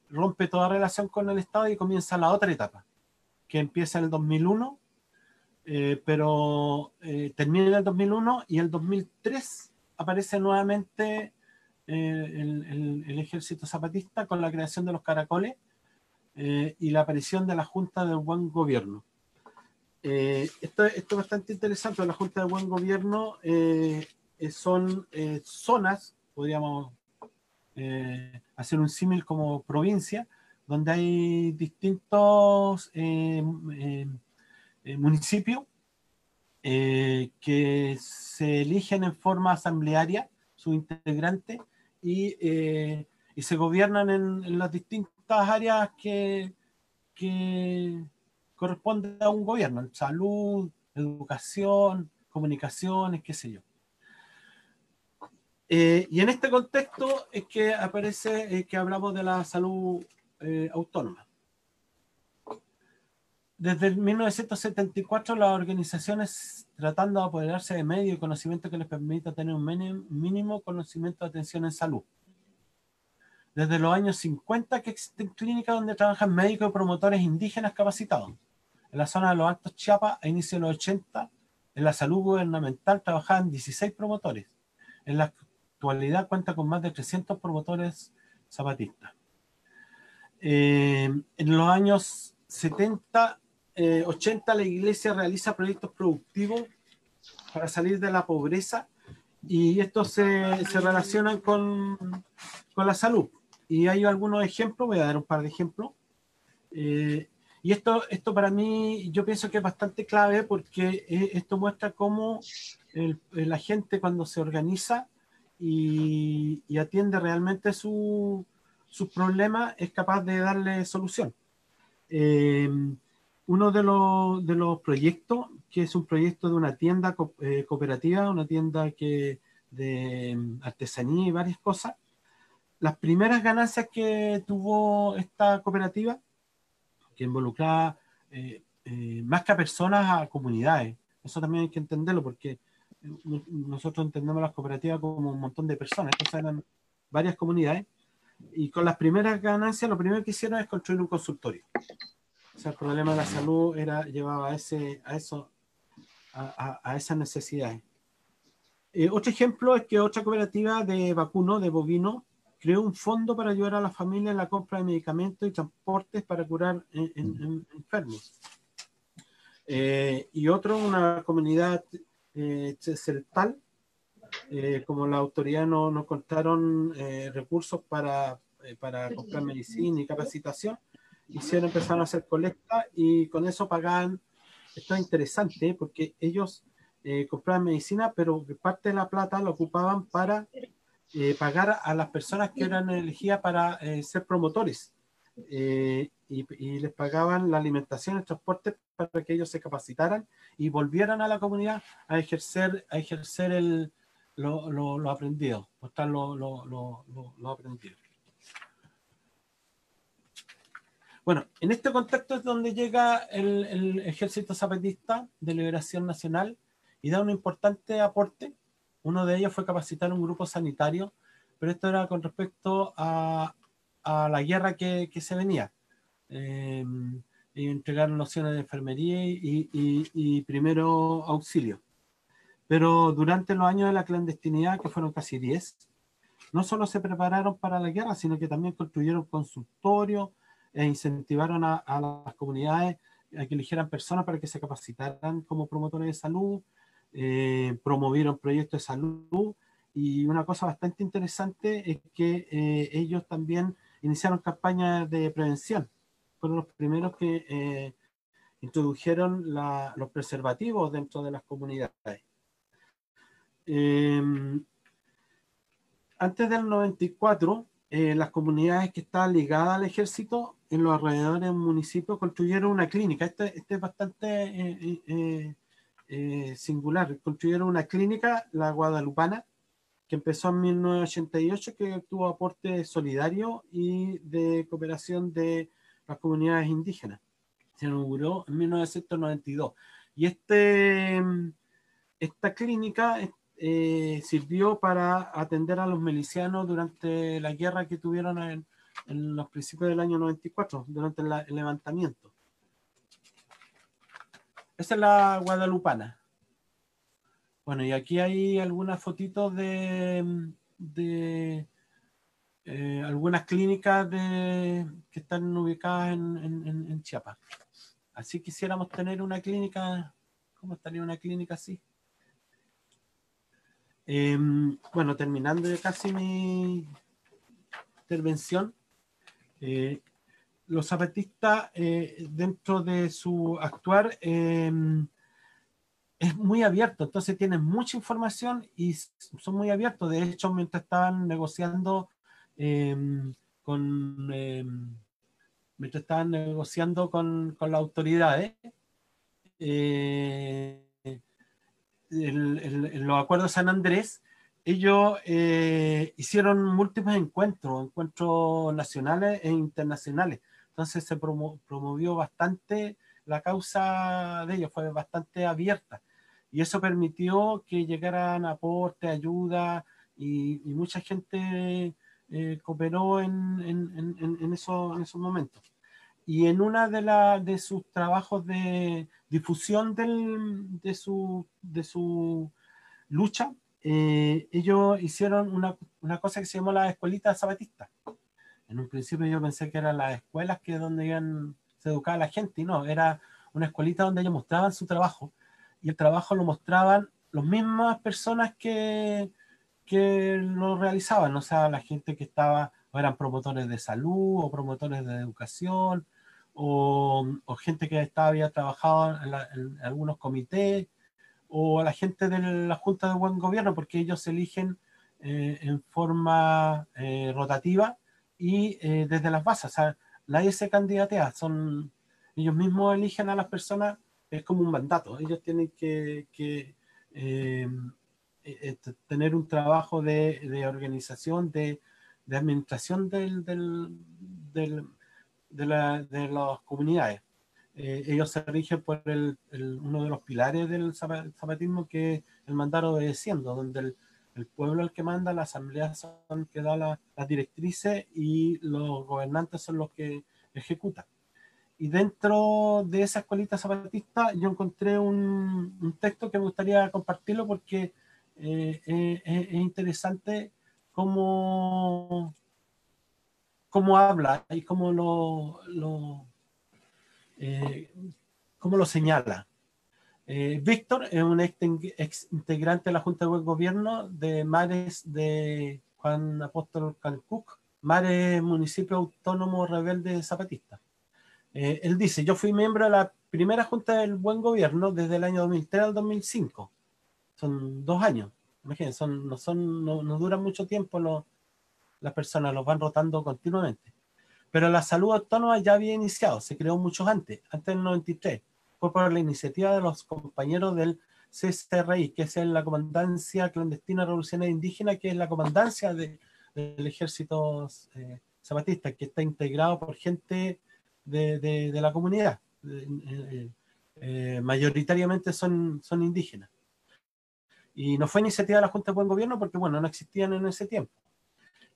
B: rompe toda relación con el Estado y comienza la otra etapa, que empieza en el 2001 eh, pero eh, termina el 2001 y el 2003 aparece nuevamente eh, el, el, ejército zapatista con la creación de los caracoles y la aparición de la Junta del Buen Gobierno. Eh, esto, esto, es bastante interesante. La Junta de Buen Gobierno eh, son zonas, podríamos hacer un símil como provincia, donde hay distintos municipios que se eligen en forma asamblearia, su integrante, y, y se gobiernan en, las distintas áreas que, que corresponde a un gobierno, salud, educación, comunicaciones, qué sé yo. Eh, y en este contexto es que aparece eh, que hablamos de la salud eh, autónoma. Desde 1974 las organizaciones tratando de apoderarse de medios y conocimiento que les permita tener un mínimo conocimiento de atención en salud desde los años 50 que existen clínicas donde trabajan médicos y promotores indígenas capacitados. En la zona de los Altos Chiapas, a inicios de los 80, en la salud gubernamental trabajaban 16 promotores. En la actualidad cuenta con más de 300 promotores zapatistas. Eh, en los años 70, 80, eh, la iglesia realiza proyectos productivos para salir de la pobreza y estos se, se relacionan con, con la salud. Y hay algunos ejemplos, voy a dar un par de ejemplos. Eh, y esto, esto para mí, yo pienso que es bastante clave porque eh, esto muestra cómo la gente cuando se organiza y, atiende realmente sus su problemas es capaz de darle solución. Eh, uno de los, proyectos, que es un proyecto de una tienda cooperativa, una tienda que, de artesanía y varias cosas, las primeras ganancias que tuvo esta cooperativa, que involucraba eh, eh, más que a personas, a comunidades. Eso también hay que entenderlo porque eh, nosotros entendemos las cooperativas como un montón de personas, entonces eran varias comunidades. Y con las primeras ganancias, lo primero que hicieron es construir un consultorio. O sea, el problema de la salud era, llevaba a, ese, a, eso, a, a, esas necesidades. otro ejemplo es que otra cooperativa de vacuno, de bovino, creó un fondo para ayudar a la familia en la compra de medicamentos y transportes para curar en, enfermos. Eh, y otro, una comunidad eh, celtal, eh, como la autoridad no, no contaron eh, recursos para, para comprar medicina y capacitación, hicieron, empezar a hacer colecta y con eso pagaban, esto es interesante porque ellos compraban medicina, pero parte de la plata la ocupaban para eh, pagar a las personas que eran elegidas para eh, ser promotores eh, y, les pagaban la alimentación, el transporte para que ellos se capacitaran y volvieran a la comunidad a ejercer, a ejercer el, lo, lo, aprendido, mostrar lo, lo, aprendido. Bueno, en este contexto es donde llega el, el Ejército Zapatista de Liberación Nacional y da un importante aporte uno de ellos fue capacitar un grupo sanitario, pero esto era con respecto a, a la guerra que, que se venía. Eh, y entregaron nociones de enfermería y, y, y, primero auxilio. Pero durante los años de la clandestinidad, que fueron casi 10, no solo se prepararon para la guerra, sino que también construyeron consultorios e incentivaron a, a las comunidades a que eligieran personas para que se capacitaran como promotores de salud, eh, promovieron proyectos de salud y una cosa bastante interesante es que eh, ellos también iniciaron campañas de prevención. Fueron los primeros que eh, introdujeron los preservativos dentro de las comunidades. Em, antes del 94, las comunidades que estaban ligadas al ejército en los alrededores del municipio construyeron una clínica. Este, este es bastante eh, singular. Construyeron una clínica, la Guadalupana, que empezó en 1988, que tuvo aporte solidario y de cooperación de las comunidades indígenas. Se inauguró en 1992. Y este, esta clínica eh, sirvió para atender a los milicianos durante la guerra que tuvieron en, los principios del año 94, durante el levantamiento. Esa es la guadalupana. Bueno, y aquí hay algunas fotitos de, eh, algunas clínicas que están ubicadas en, Chiapas. así quisiéramos tener una clínica, ¿cómo estaría una clínica así? Em, bueno, terminando casi mi intervención, eh, los zapatistas eh, dentro de su actuar em, es muy abierto, entonces tienen mucha información y son muy abiertos. De hecho, mientras estaban negociando em, con mientras estaban negociando con, con las autoridades, eh, en los acuerdos San Andrés, ellos eh, hicieron múltiples encuentros, encuentros nacionales e internacionales. Entonces se promovió bastante la causa de ellos, fue bastante abierta. Y eso permitió que llegaran aportes, ayuda, y, mucha gente eh, cooperó en, en, en, en, eso, en esos momentos. Y en una de, la, de sus trabajos de difusión del, de, su, de su lucha, eh, ellos hicieron una, una, cosa que se llamó la escuelita zapatista. En un principio yo pensé que eran las escuelas que donde iban, se educaba la gente, y no, era una escuelita donde ellos mostraban su trabajo, y el trabajo lo mostraban las mismas personas que, que lo realizaban, o sea, la gente que estaba, o eran promotores de salud, o promotores de educación, o, gente que estaba, había trabajado en, algunos comités, o la gente de la Junta de Buen Gobierno, porque ellos eligen eh, en forma eh, rotativa y eh, desde las bases. O sea, nadie se candidatea, son, ellos mismos eligen a las personas, es como un mandato. Ellos tienen que, que tener un trabajo de, organización, de, administración del de, la, de las comunidades. Eh, ellos se rigen por el, uno de los pilares del zapatismo que es el mandar obedeciendo, donde el, el pueblo el que manda, la asamblea son que da las directrices y los gobernantes son los que ejecutan. Y dentro de esa escuelita zapatista yo encontré un, un texto que me gustaría compartirlo porque eh, eh, es interesante cómo, cómo habla y cómo lo, lo eh, cómo lo señala. Eh, Víctor es un ex, integrante de la Junta de Buen Gobierno de Mares de Juan Apóstol Calcuc, Mares Municipio Autónomo Rebelde Zapatista. Eh, él dice, yo fui miembro de la primera Junta del Buen Gobierno desde el año 2003 al 2005. Son dos años. Imagínense, son, no, son, no, no duran mucho tiempo los, las personas, los van rotando continuamente. Pero la salud autónoma ya había iniciado, se creó mucho antes, antes del 93. Fue por la iniciativa de los compañeros del CCRI, que es la Comandancia Clandestina Revolucionaria Indígena, que es la comandancia del ejército eh, zapatista, que está integrado por gente de, de, la comunidad. Eh, eh, mayoritariamente son, son indígenas. Y no fue iniciativa de la Junta de Buen Gobierno porque, bueno, no existían en ese tiempo.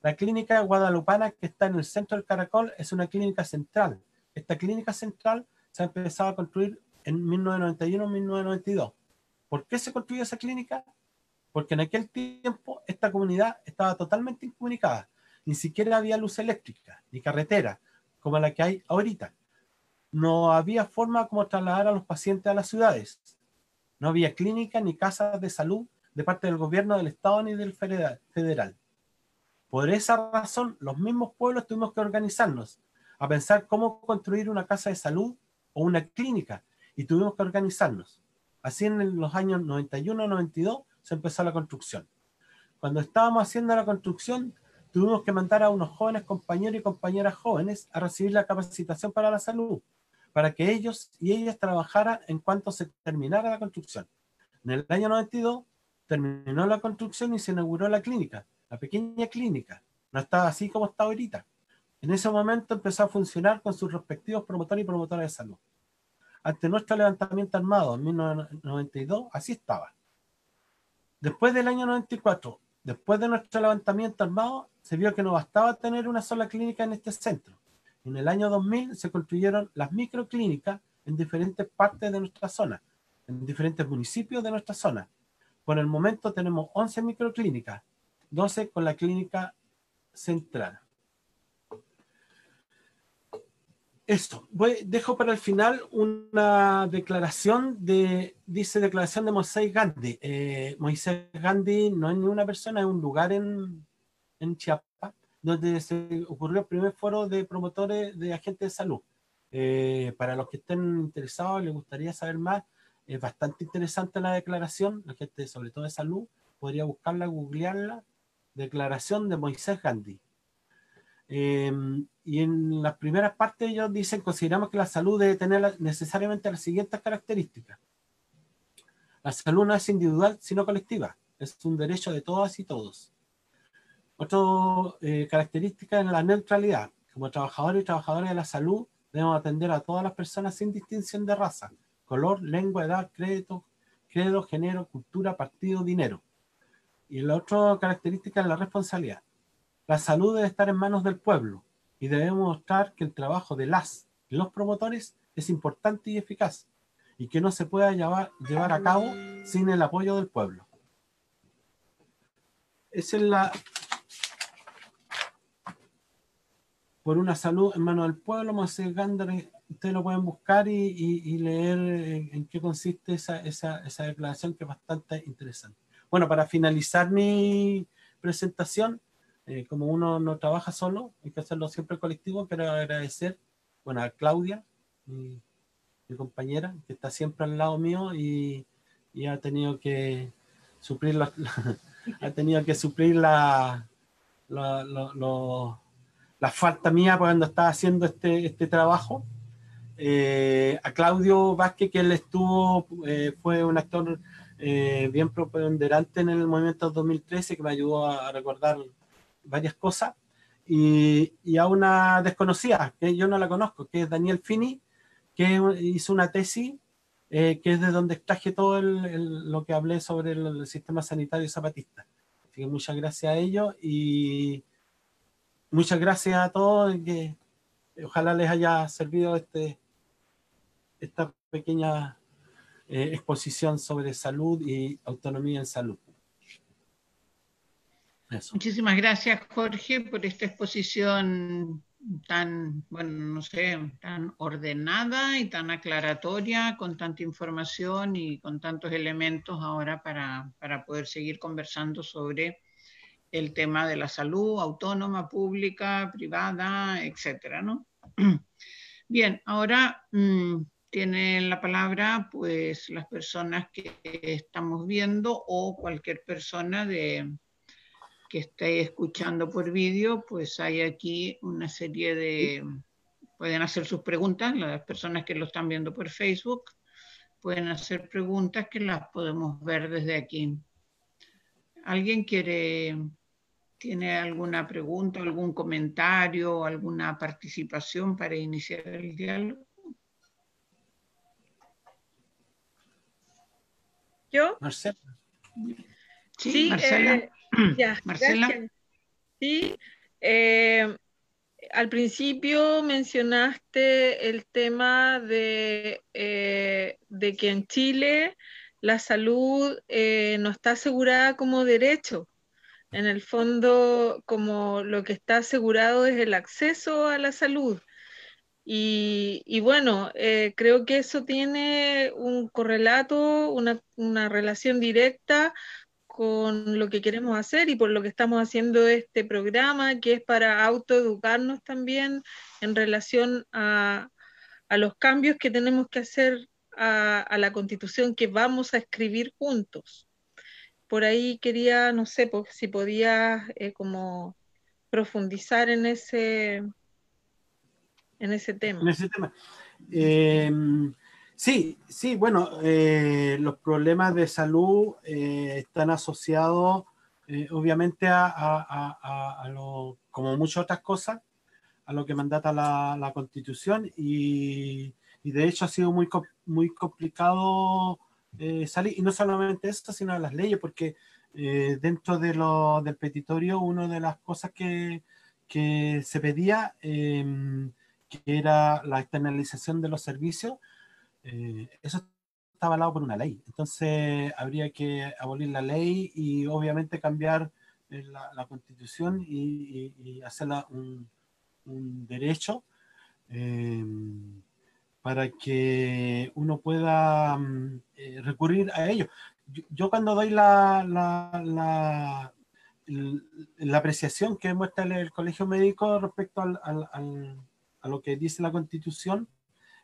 B: La clínica guadalupana que está en el centro del Caracol es una clínica central. Esta clínica central se ha empezado a construir en 1991-1992. ¿Por qué se construyó esa clínica? Porque en aquel tiempo esta comunidad estaba totalmente incomunicada. Ni siquiera había luz eléctrica, ni carretera, como la que hay ahorita. No había forma como trasladar a los pacientes a las ciudades. No había clínica ni casas de salud de parte del gobierno del Estado ni del federal. Por esa razón, los mismos pueblos tuvimos que organizarnos a pensar cómo construir una casa de salud o una clínica y tuvimos que organizarnos. Así en los años 91-92 se empezó la construcción. Cuando estábamos haciendo la construcción, tuvimos que mandar a unos jóvenes compañeros y compañeras jóvenes a recibir la capacitación para la salud, para que ellos y ellas trabajaran en cuanto se terminara la construcción. En el año 92 terminó la construcción y se inauguró la clínica la pequeña clínica, no estaba así como está ahorita. En ese momento empezó a funcionar con sus respectivos promotores y promotoras de salud. Ante nuestro levantamiento armado en 1992, así estaba. Después del año 94, después de nuestro levantamiento armado, se vio que no bastaba tener una sola clínica en este centro. En el año 2000 se construyeron las microclínicas en diferentes partes de nuestra zona, en diferentes municipios de nuestra zona. Por el momento tenemos 11 microclínicas, 12 con la clínica central. Esto, voy, dejo para el final una declaración de, dice declaración de Moisés Gandhi. Eh, Moisés Gandhi no es ni una persona, es un lugar en, en Chiapas, donde se ocurrió el primer foro de promotores de agentes de salud. Eh, para los que estén interesados, les gustaría saber más, es bastante interesante la declaración, la gente sobre todo de salud, podría buscarla, googlearla, declaración de Moisés Gandhi. Em, y en las primeras partes ellos dicen, consideramos que la salud debe tener necesariamente las siguientes características. La salud no es individual, sino colectiva. Es un derecho de todas y todos. Otra eh, característica es la neutralidad. Como trabajadores y trabajadoras de la salud, debemos atender a todas las personas sin distinción de raza, color, lengua, edad, crédito, credo, género, cultura, partido, dinero. Y la otra característica es la responsabilidad. La salud debe estar en manos del pueblo y debemos mostrar que el trabajo de las y los promotores es importante y eficaz y que no se pueda llevar, a cabo sin el apoyo del pueblo. Esa es la... Por una salud en manos del pueblo, Moisés Gander, ustedes lo pueden buscar y, leer en, qué consiste esa, esa declaración que es bastante interesante. Bueno, para finalizar mi presentación, eh, como uno no trabaja solo, hay que hacerlo siempre colectivo, quiero agradecer, bueno, a Claudia, mi, compañera, que está siempre al lado mío y, ha tenido que suplir la, ha tenido que suplir la, la, (laughs) falta mía cuando estaba haciendo este, este trabajo. Eh, a Claudio Vázquez, que él estuvo, eh, fue un actor bien preponderante en el movimiento 2013, que me ayudó a recordar varias cosas, y, y, a una desconocida, que yo no la conozco, que es Daniel Fini, que hizo una tesis, eh, que es de donde extraje todo el, lo que hablé sobre el, sistema sanitario zapatista. Así que muchas gracias a ellos y muchas gracias a todos, que ojalá les haya servido este, esta pequeña eh, exposición sobre salud y autonomía en salud.
A: Muchísimas gracias, Jorge, por esta exposición tan, bueno, no sé, tan ordenada y tan aclaratoria, con tanta información y con tantos elementos ahora para, para poder seguir conversando sobre el tema de la salud autónoma, pública, privada, etcétera, ¿no? (clears throat) Bien, ahora mm, tienen la palabra pues las personas que estamos viendo o cualquier persona de, que estéis escuchando por vídeo, pues hay aquí una serie de, pueden hacer sus preguntas, las personas que lo están viendo por Facebook, pueden hacer preguntas que las podemos ver desde aquí. ¿Alguien quiere, tiene alguna pregunta, algún comentario, alguna participación para iniciar el diálogo?
C: ¿Yo?
B: Marcela.
A: Sí, Marcela. Eh, (clears throat)
C: ya, Marcela. Sí, eh, al principio mencionaste el tema de, eh, de que en Chile la salud eh, no está asegurada como derecho. En el fondo, como lo que está asegurado es el acceso a la salud. Y, bueno, creo que eso tiene un correlato, una, relación directa con lo que queremos hacer y por lo que estamos haciendo este programa, que es para autoeducarnos también en relación a, los cambios que tenemos que hacer a, la constitución que vamos a escribir juntos. Por ahí quería, no sé, si podía eh, como profundizar en ese, en ese tema.
B: En ese tema. Eh, Sí, sí, bueno, eh, los problemas de salud eh, están asociados eh, obviamente a, lo, como muchas otras cosas, a lo que mandata la, Constitución y, de hecho ha sido muy, muy complicado salir, y no solamente esto, sino las leyes, porque dentro de lo, del petitorio una de las cosas que, que se pedía, em, que era la externalización de los servicios, eh, eso está avalado por una ley. Entonces habría que abolir la ley y obviamente cambiar eh, la, constitución y, hacerla un, derecho. em, para que uno pueda mm, eh, recurrir a ello. Yo, cuando doy la, la, la, apreciación que muestra el, Colegio Médico respecto al, a lo que dice la Constitución,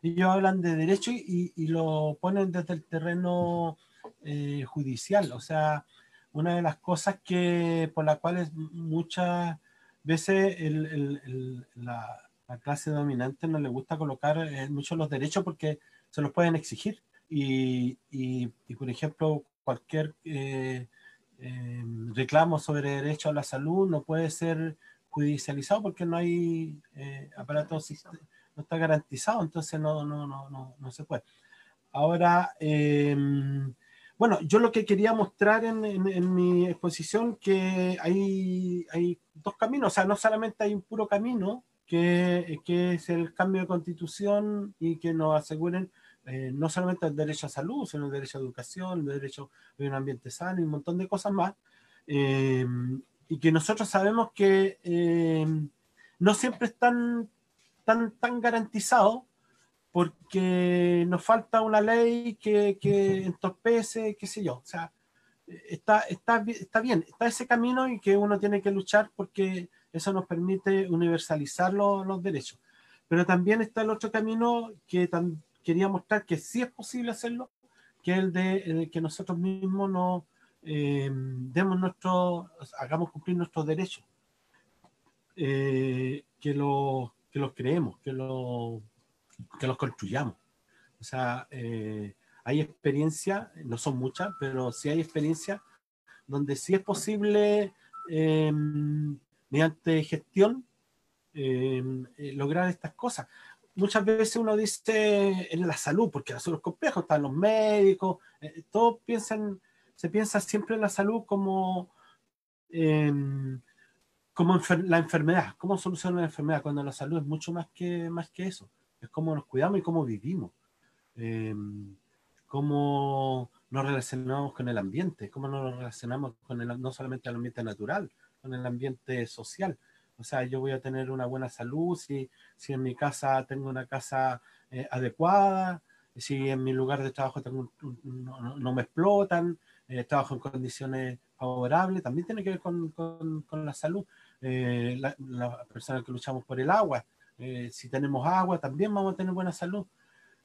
B: ellos hablan de derecho y, lo ponen desde el terreno eh, judicial. O sea, una de las cosas que por las cuales muchas veces la, clase dominante no le gusta colocar eh, mucho los derechos porque se los pueden exigir. Y, por ejemplo, cualquier eh, reclamo sobre derecho a la salud no puede ser judicializado porque no hay aparatos, no está garantizado, entonces no, no, no, no, no se puede. Ahora, bueno, yo lo que quería mostrar en, mi exposición que hay, hay, dos caminos, o sea, no solamente hay un puro camino, que, que es el cambio de constitución y que nos aseguren eh, no solamente el derecho a salud, sino el derecho a educación, el derecho a un ambiente sano y un montón de cosas más. Eh, y que nosotros sabemos que eh, no siempre están tan, tan garantizados porque nos falta una ley que, que entorpece, qué sé yo. O sea, está, está, está bien, está ese camino y que uno tiene que luchar porque eso nos permite universalizar los, derechos. Pero también está el otro camino que quería mostrar que sí es posible hacerlo, que es el de, que nosotros mismos nos eh, demos nuestro, hagamos cumplir nuestros derechos, eh, que, lo, que los creemos, que lo que los construyamos. O sea, eh, hay experiencia, no son muchas, pero sí hay experiencia donde sí es posible, eh, mediante gestión, eh, lograr estas cosas. Muchas veces uno dice en la salud, porque la salud es están los médicos, todos piensan, se piensa siempre en la salud como, como la enfermedad, cómo solucionar la enfermedad, cuando la salud es mucho más que, más que eso. Es cómo nos cuidamos y cómo vivimos, eh, cómo nos relacionamos con el ambiente, cómo nos relacionamos con el, no solamente el ambiente natural, con el ambiente social. O sea, yo voy a tener una buena salud si, si en mi casa tengo una casa eh, adecuada, si en mi lugar de trabajo tengo no, me explotan, eh, trabajo en condiciones favorables, también tiene que ver con, con, con la salud. las la personas que luchamos por el agua, eh, si tenemos agua, también vamos a tener buena salud.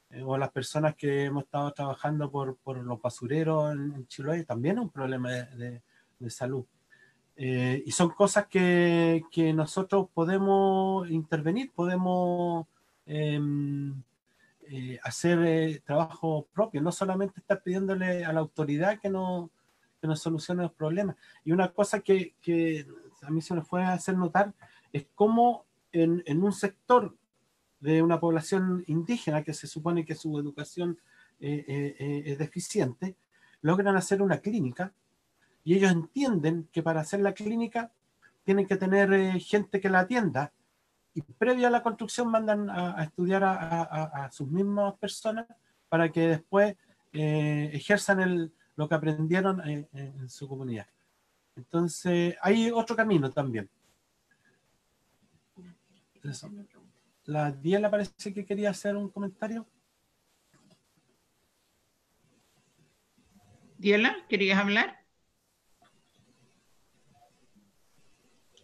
B: Eh, o las personas que hemos estado trabajando por, por los basureros en, Chiloé, también es un problema de, de, salud. Eh, y son cosas que, que, nosotros podemos intervenir, podemos em, hacer trabajo propio, no solamente estar pidiéndole a la autoridad que, no, que nos solucione los problemas. Y una cosa que, que a mí se me fue a hacer notar es cómo en, un sector de una población indígena que se supone que su educación eh, eh, eh, es deficiente, logran hacer una clínica y ellos entienden que para hacer la clínica tienen que tener gente que la atienda y previo a la construcción mandan a, estudiar a, sus mismas personas para que después ejerzan el, lo que aprendieron en su comunidad. Entonces, hay otro camino también. La Diela parece que quería hacer un comentario.
A: Diela, ¿querías hablar?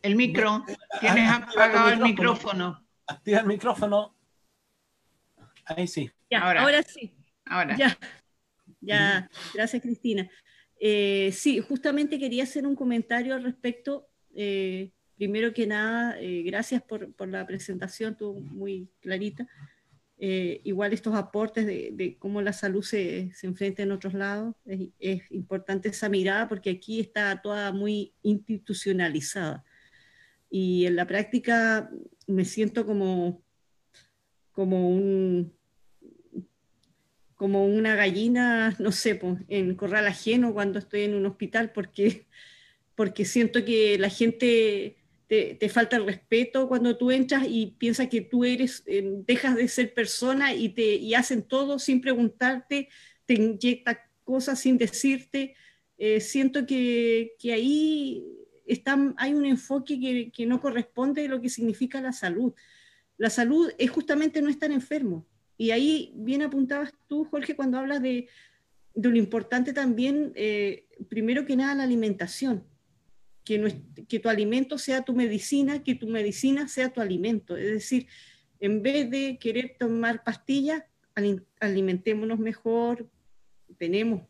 A: El micro. Tienes apagado el micrófono.
B: Activa el micrófono. Ahí sí.
G: ahora. sí. Ahora. Ya. Ya. Gracias, Cristina. Eh, sí, justamente quería hacer un comentario al respecto. Eh, primero que nada, eh, gracias por, por, la presentación, tú muy clarita. Eh, igual estos aportes de, de, cómo la salud se, se enfrenta en otros lados, es, es, importante esa mirada porque aquí está toda muy institucionalizada. Y en la práctica me siento como, como un como una gallina, no sé, en corral ajeno cuando estoy en un hospital, porque, porque siento que la gente te, falta el respeto cuando tú entras y piensas que tú eres, eh, dejas de ser persona y, te, y hacen todo sin preguntarte, te inyectan cosas sin decirte. Eh, siento que, que ahí está, hay un enfoque que, no corresponde a lo que significa la salud. la salud es justamente no estar enfermo. Y ahí bien apuntabas tú, Jorge, cuando hablas de, lo importante también, eh, primero que nada, la alimentación. Que, que tu alimento sea tu medicina, que tu medicina sea tu alimento. Es decir, en vez de querer tomar pastillas, alimentémonos mejor. Tenemos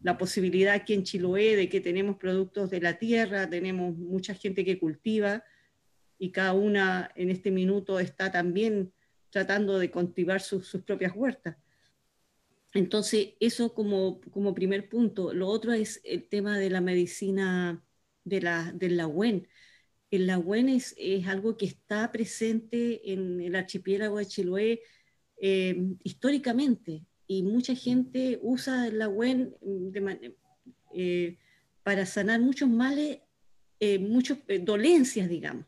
G: la posibilidad aquí en Chiloé de que tenemos productos de la tierra, tenemos mucha gente que cultiva y cada una en este minuto está también tratando de cultivar sus, propias huertas. Entonces, eso como, como, primer punto. Lo otro es el tema de la medicina de la, del Lagüen. El Lagüen es, es, algo que está presente en el archipiélago de Chiloé eh, históricamente y mucha gente usa el Lagüen eh, para sanar muchos males, eh, muchas dolencias, digamos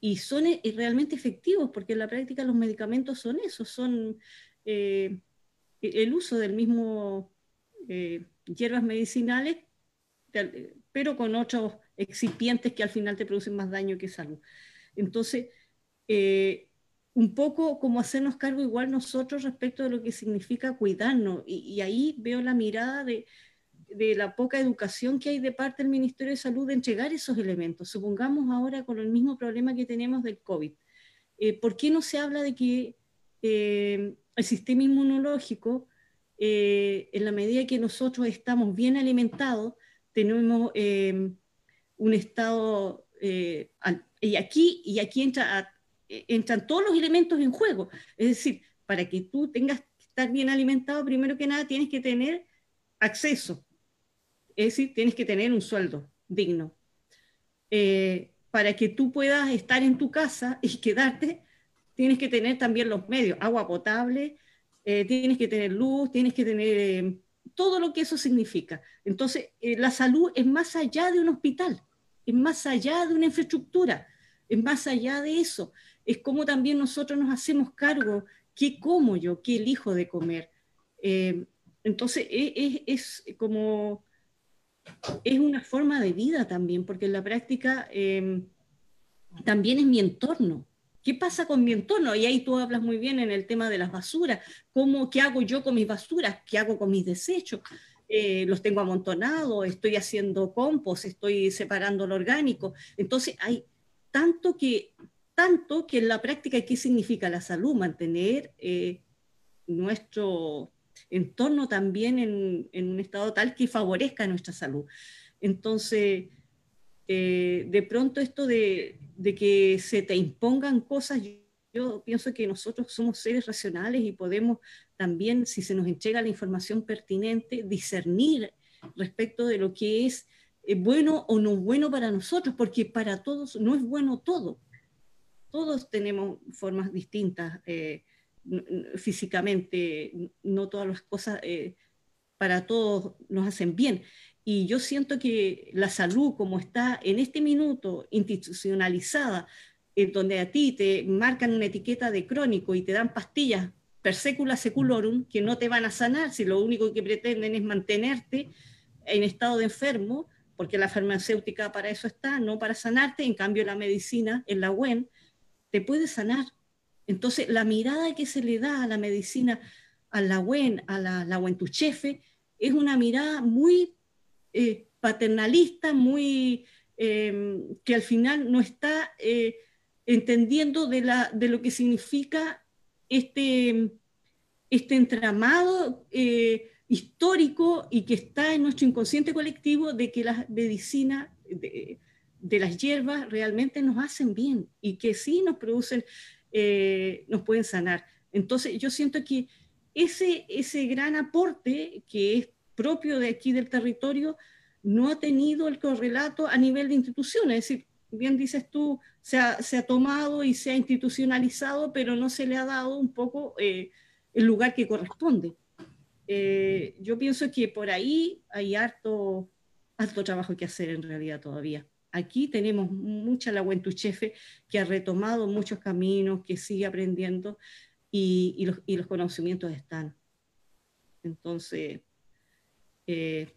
G: y son eh, realmente efectivos, porque en la práctica los medicamentos son eso, son eh, e-, el uso del mismo eh, hierbas medicinales, pero con otros excipientes que al final te producen más daño que salud. Entonces, un poco como hacernos cargo igual nosotros respecto de lo que significa cuidarnos, y ahí veo la mirada de, de la poca educación que hay de parte del Ministerio de Salud de entregar esos elementos. Supongamos ahora con el mismo problema que tenemos del COVID. Eh, ¿Por qué no se habla de que eh, el sistema inmunológico, eh, en la medida que nosotros estamos bien alimentados, tenemos un estado, y aquí, y aquí entra, entran todos los elementos en juego. Es decir, para que tú tengas que estar bien alimentado, primero que nada tienes que tener acceso es decir, tienes que tener un sueldo digno. Eh, para que tú puedas estar en tu casa y quedarte, tienes que tener también los medios, agua potable, eh, tienes que tener luz, tienes que tener eh, todo lo que eso significa. Entonces, la salud es más allá de un hospital, es más allá de una infraestructura, es más allá de eso. Es como también nosotros nos hacemos cargo, qué como yo, qué elijo de comer. entonces, e, es como es una forma de vida también, porque en la práctica em, también es mi entorno. ¿Qué pasa con mi entorno? Y ahí tú hablas muy bien en el tema de las basuras. ¿Cómo, ¿Qué hago yo con mis basuras? ¿Qué hago con mis desechos? Eh, los tengo amontonados, estoy haciendo compost, estoy separando lo orgánico. Entonces hay tanto que, tanto que en la práctica, ¿qué significa la salud? Mantener eh, nuestro, entorno también en, un estado tal que favorezca nuestra salud. Entonces, eh, de pronto esto de, que se te impongan cosas, yo, pienso que nosotros somos seres racionales y podemos también, si se nos entrega la información pertinente, discernir respecto de lo que es eh, bueno o no bueno para nosotros, porque para todos no es bueno todo. Todos tenemos formas distintas. Eh, físicamente, no todas las cosas eh, para todos nos hacen bien. Y yo siento que la salud, como está en este minuto institucionalizada, en donde a ti te marcan una etiqueta de crónico y te dan pastillas per secula seculorum que no te van a sanar, si lo único que pretenden es mantenerte en estado de enfermo, porque la farmacéutica para eso está, no para sanarte, en cambio la medicina, en la WEN, te puede sanar. Entonces, la mirada que se le da a la medicina, a la WEN, a la, la WENTUCHEFE, es una mirada muy eh, paternalista, muy em, que al final no está eh, entendiendo de, la, de, lo que significa este, este entramado eh, histórico y que está en nuestro inconsciente colectivo de que la medicina de las hierbas realmente nos hacen bien y que sí nos producen eh, nos pueden sanar. Entonces, yo siento que ese, ese gran aporte que es propio de aquí del territorio no ha tenido el correlato a nivel de instituciones. Es decir, bien dices tú, se ha, se ha tomado y se ha institucionalizado, pero no se le ha dado un poco eh, el lugar que corresponde. Eh, yo pienso que por ahí hay harto, harto trabajo que hacer en realidad todavía. Aquí tenemos mucha la Chefe que ha retomado muchos caminos, que sigue aprendiendo y, los, conocimientos están. Entonces, eh,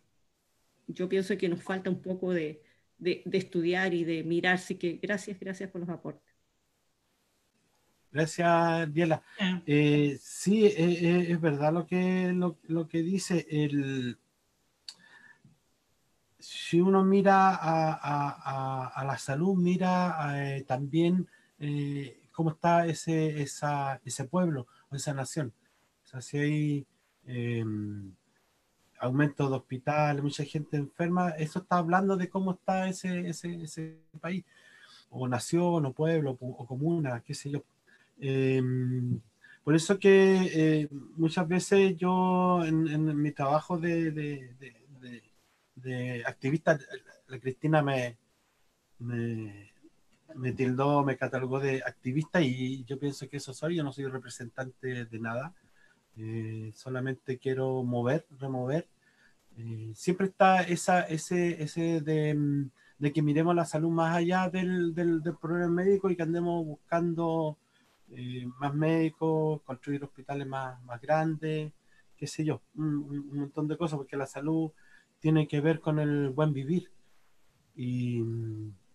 G: yo pienso que nos falta un poco de, estudiar y de mirar, así que gracias, gracias por los aportes.
B: Gracias, Diela. Eh, sí, eh, eh, es verdad lo que, lo, que dice. El, si uno mira a, la salud, mira también cómo está ese, ese pueblo o esa nación. O sea, si hay em, aumento de hospitales, mucha gente enferma, eso está hablando de cómo está ese, ese, país, o nación, o pueblo, o comuna, qué sé yo. Em, por eso que eh, muchas veces yo en, mi trabajo de, activista, la Cristina me, me, me, tildó, me catalogó de activista y yo pienso que eso soy, yo no soy representante de nada, eh, solamente quiero mover, remover. Eh, siempre está esa, ese, ese de, que miremos la salud más allá del, del, del problema médico y que andemos buscando eh, más médicos, construir hospitales más, más grandes, qué sé yo, un, montón de cosas, porque la salud tiene que ver con el buen vivir. Y,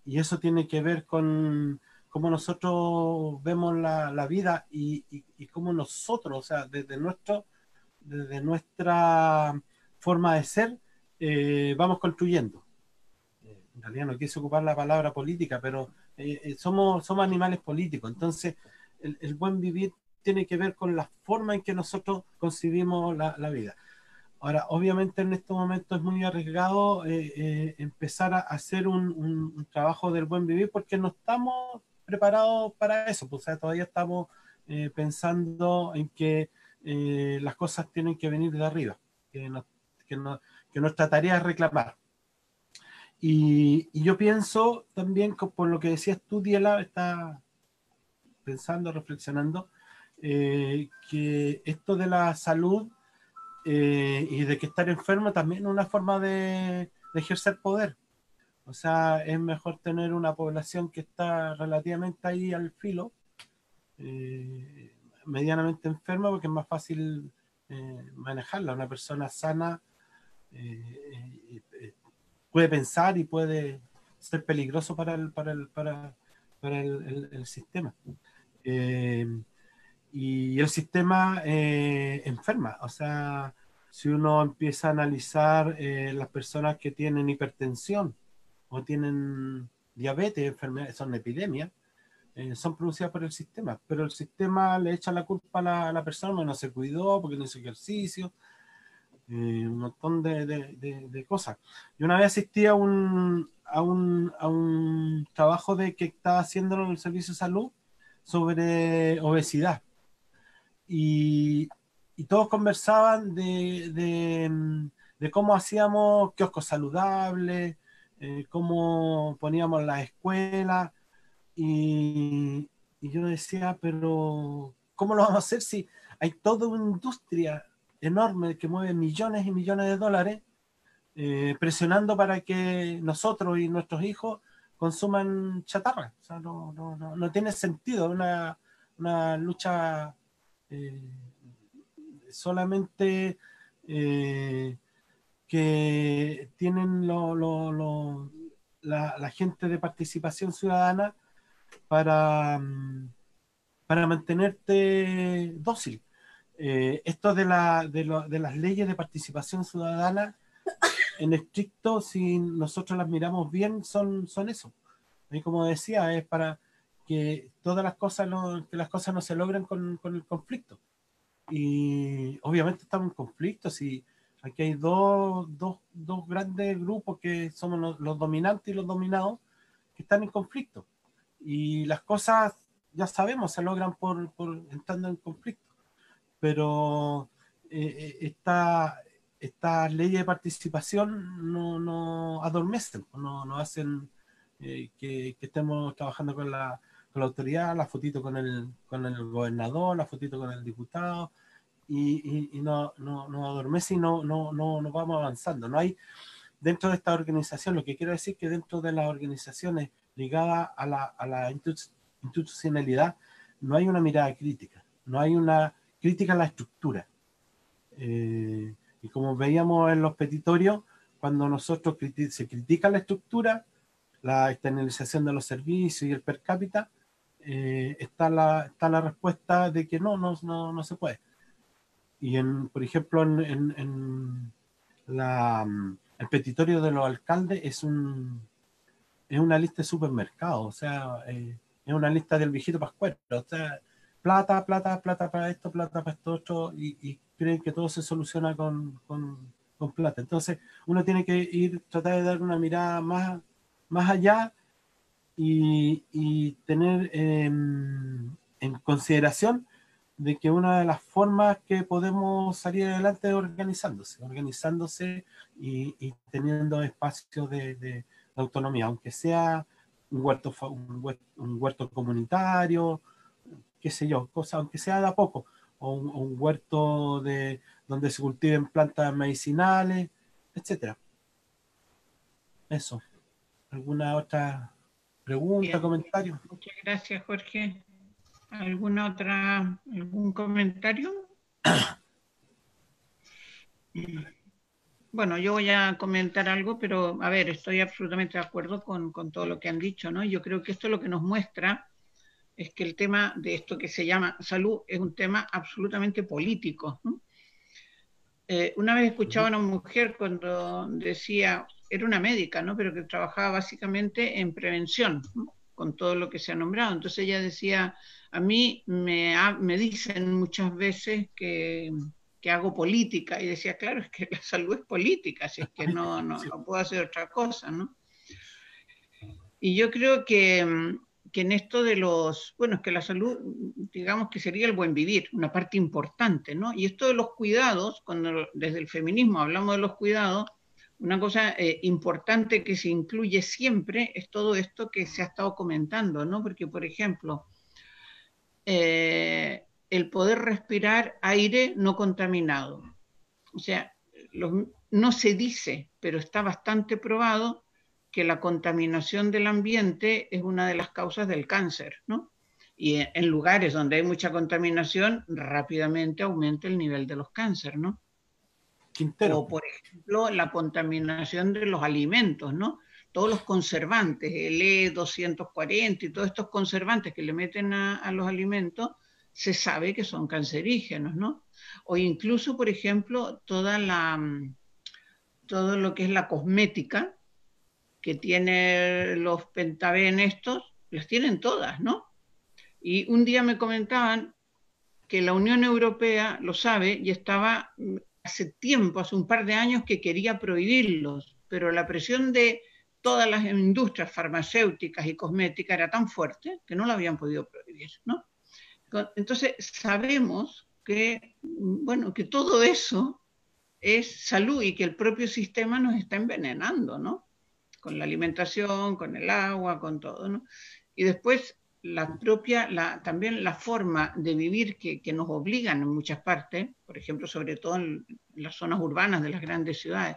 B: y eso tiene que ver con cómo nosotros vemos la, la vida y, y, cómo nosotros, o sea, desde, nuestro, desde nuestra forma de ser, eh, vamos construyendo. Eh, en realidad no quise ocupar la palabra política, pero somos, somos animales políticos. Entonces, el, buen vivir tiene que ver con la forma en que nosotros concibimos la, vida. Ahora, obviamente en este momento es muy arriesgado eh, eh, empezar a hacer un, trabajo del buen vivir porque no estamos preparados para eso, pues, todavía estamos eh, pensando en que las cosas tienen que venir de arriba, que, nuestra tarea es reclamar. Y, yo pienso también, por lo que decías tú, Diela, está, pensando, reflexionando, que esto de la salud eh, y de que estar enfermo también es una forma de, ejercer poder. O sea, es mejor tener una población que está relativamente ahí al filo, eh, medianamente enferma, porque es más fácil manejarla. Una persona sana puede pensar y puede ser peligroso para el, para el, para, para el sistema. Eh, y el sistema eh, enferma. O sea, si uno empieza a analizar eh, las personas que tienen hipertensión o tienen diabetes, enfermedades, son epidemias, son producidas por el sistema. Pero el sistema le echa la culpa a la, persona porque no se cuidó, porque no hizo ejercicio, un montón de, de, de, cosas. Yo una vez asistí a un, a un, a un trabajo de que estaba haciendo el servicio de salud sobre obesidad. Y, todos conversaban de, de, cómo hacíamos kioscos saludables, eh, cómo poníamos las escuelas. Y, yo decía, pero ¿cómo lo vamos a hacer si hay toda una industria enorme que mueve millones y millones de dólares eh, presionando para que nosotros y nuestros hijos consuman chatarra. No, no, no, no tiene sentido una, una lucha solamente eh, que tienen lo, la, gente de participación ciudadana para, mm, para mantenerte dócil. Eh, esto de, la, de, de las leyes de participación ciudadana en estricto, si nosotros las miramos bien, son, son eso. Y como decía, es para que todas las cosas no, que las cosas no se logren con, con el conflicto. Y obviamente estamos en conflicto, si aquí hay dos, dos, dos grandes grupos que somos los, los, dominantes y los dominados que están en conflicto. Y las cosas, ya sabemos, se logran por, por entrando en conflicto. Pero eh, eh esta, estas leyes de participación no, no adormecen, no, no hacen eh, que, estemos trabajando con la, con la, autoridad, la fotito con el, con el gobernador, la fotito con el diputado, y, y, no, no, no, adormece y no, no, no, no vamos avanzando. No hay, dentro de esta organización, lo que quiero decir que dentro de las organizaciones ligadas a la, a la institucionalidad, no hay una mirada crítica, no hay una crítica a la estructura. Eh, y como veíamos en los petitorios, cuando nosotros se critica la estructura, la externalización de los servicios y el per cápita, eh, está, la, está la respuesta de que no, no, no, no se puede. Y en, por ejemplo, en, en, la, el petitorio de los alcaldes es un es una lista de supermercados, o sea, eh, es una lista del viejito pascuero, o sea, plata, plata, plata para esto, plata para esto otro, y, creen que todo se soluciona con, con, con, plata. Entonces, uno tiene que ir, tratar de dar una mirada más, más allá y, tener en consideración de que una de las formas que podemos salir adelante es organizándose, organizándose y, teniendo espacios de, autonomía, aunque sea un huerto, un huerto, comunitario, qué sé yo, cosa, aunque sea de a poco, o un, huerto de, donde se cultiven plantas medicinales, etcétera. Eso. ¿Alguna otra pregunta, comentario?
A: Muchas gracias, Jorge. ¿Alguna otra, algún comentario? (coughs) Bueno, yo voy a comentar algo, pero a ver, estoy absolutamente de acuerdo con, todo lo que han dicho, ¿no? Yo creo que esto lo que nos muestra es que el tema de esto que se llama salud es un tema absolutamente político. Eh, una vez escuchaba a una mujer cuando decía, era una médica, ¿no? Pero que trabajaba básicamente en prevención, con todo lo que se ha nombrado. Entonces ella decía, a mí me, me dicen muchas veces que, hago política y decía, claro, es que la salud es política, así es que no, (laughs) no, puedo hacer otra cosa, ¿no? Y yo creo que, que, en esto de los, bueno, es que la salud, digamos que sería el buen vivir, una parte importante, ¿no? Y esto de los cuidados, cuando desde el feminismo hablamos de los cuidados, una cosa eh, importante que se incluye siempre es todo esto que se ha estado comentando, ¿no? Porque, por ejemplo, eh, el poder respirar aire no contaminado. O sea, no se dice, pero está bastante probado que la contaminación del ambiente es una de las causas del cáncer, ¿no? Y en lugares donde hay mucha contaminación, rápidamente aumenta el nivel de los cánceres, ¿no? O, por ejemplo, la contaminación de los alimentos, ¿no? todos los conservantes, el E240 y todos estos conservantes que le meten a, los alimentos, se sabe que son cancerígenos, ¿no? O incluso, por ejemplo, toda la, todo lo que es la cosmética que tiene los pentaben estos, las tienen todas, ¿no? Y un día me comentaban que la Unión Europea lo sabe y estaba hace tiempo, hace un par de años, que quería prohibirlos, pero la presión de todas las industrias farmacéuticas y cosméticas era tan fuerte que no lo habían podido prohibir, ¿no? Entonces sabemos que, bueno, que todo eso es salud y que el propio sistema nos está envenenando, ¿no? Con la alimentación, con el agua, con todo, ¿no? Y después la propia, la, también la forma de vivir que, que, nos obligan en muchas partes, por ejemplo, sobre todo en las zonas urbanas de las grandes ciudades,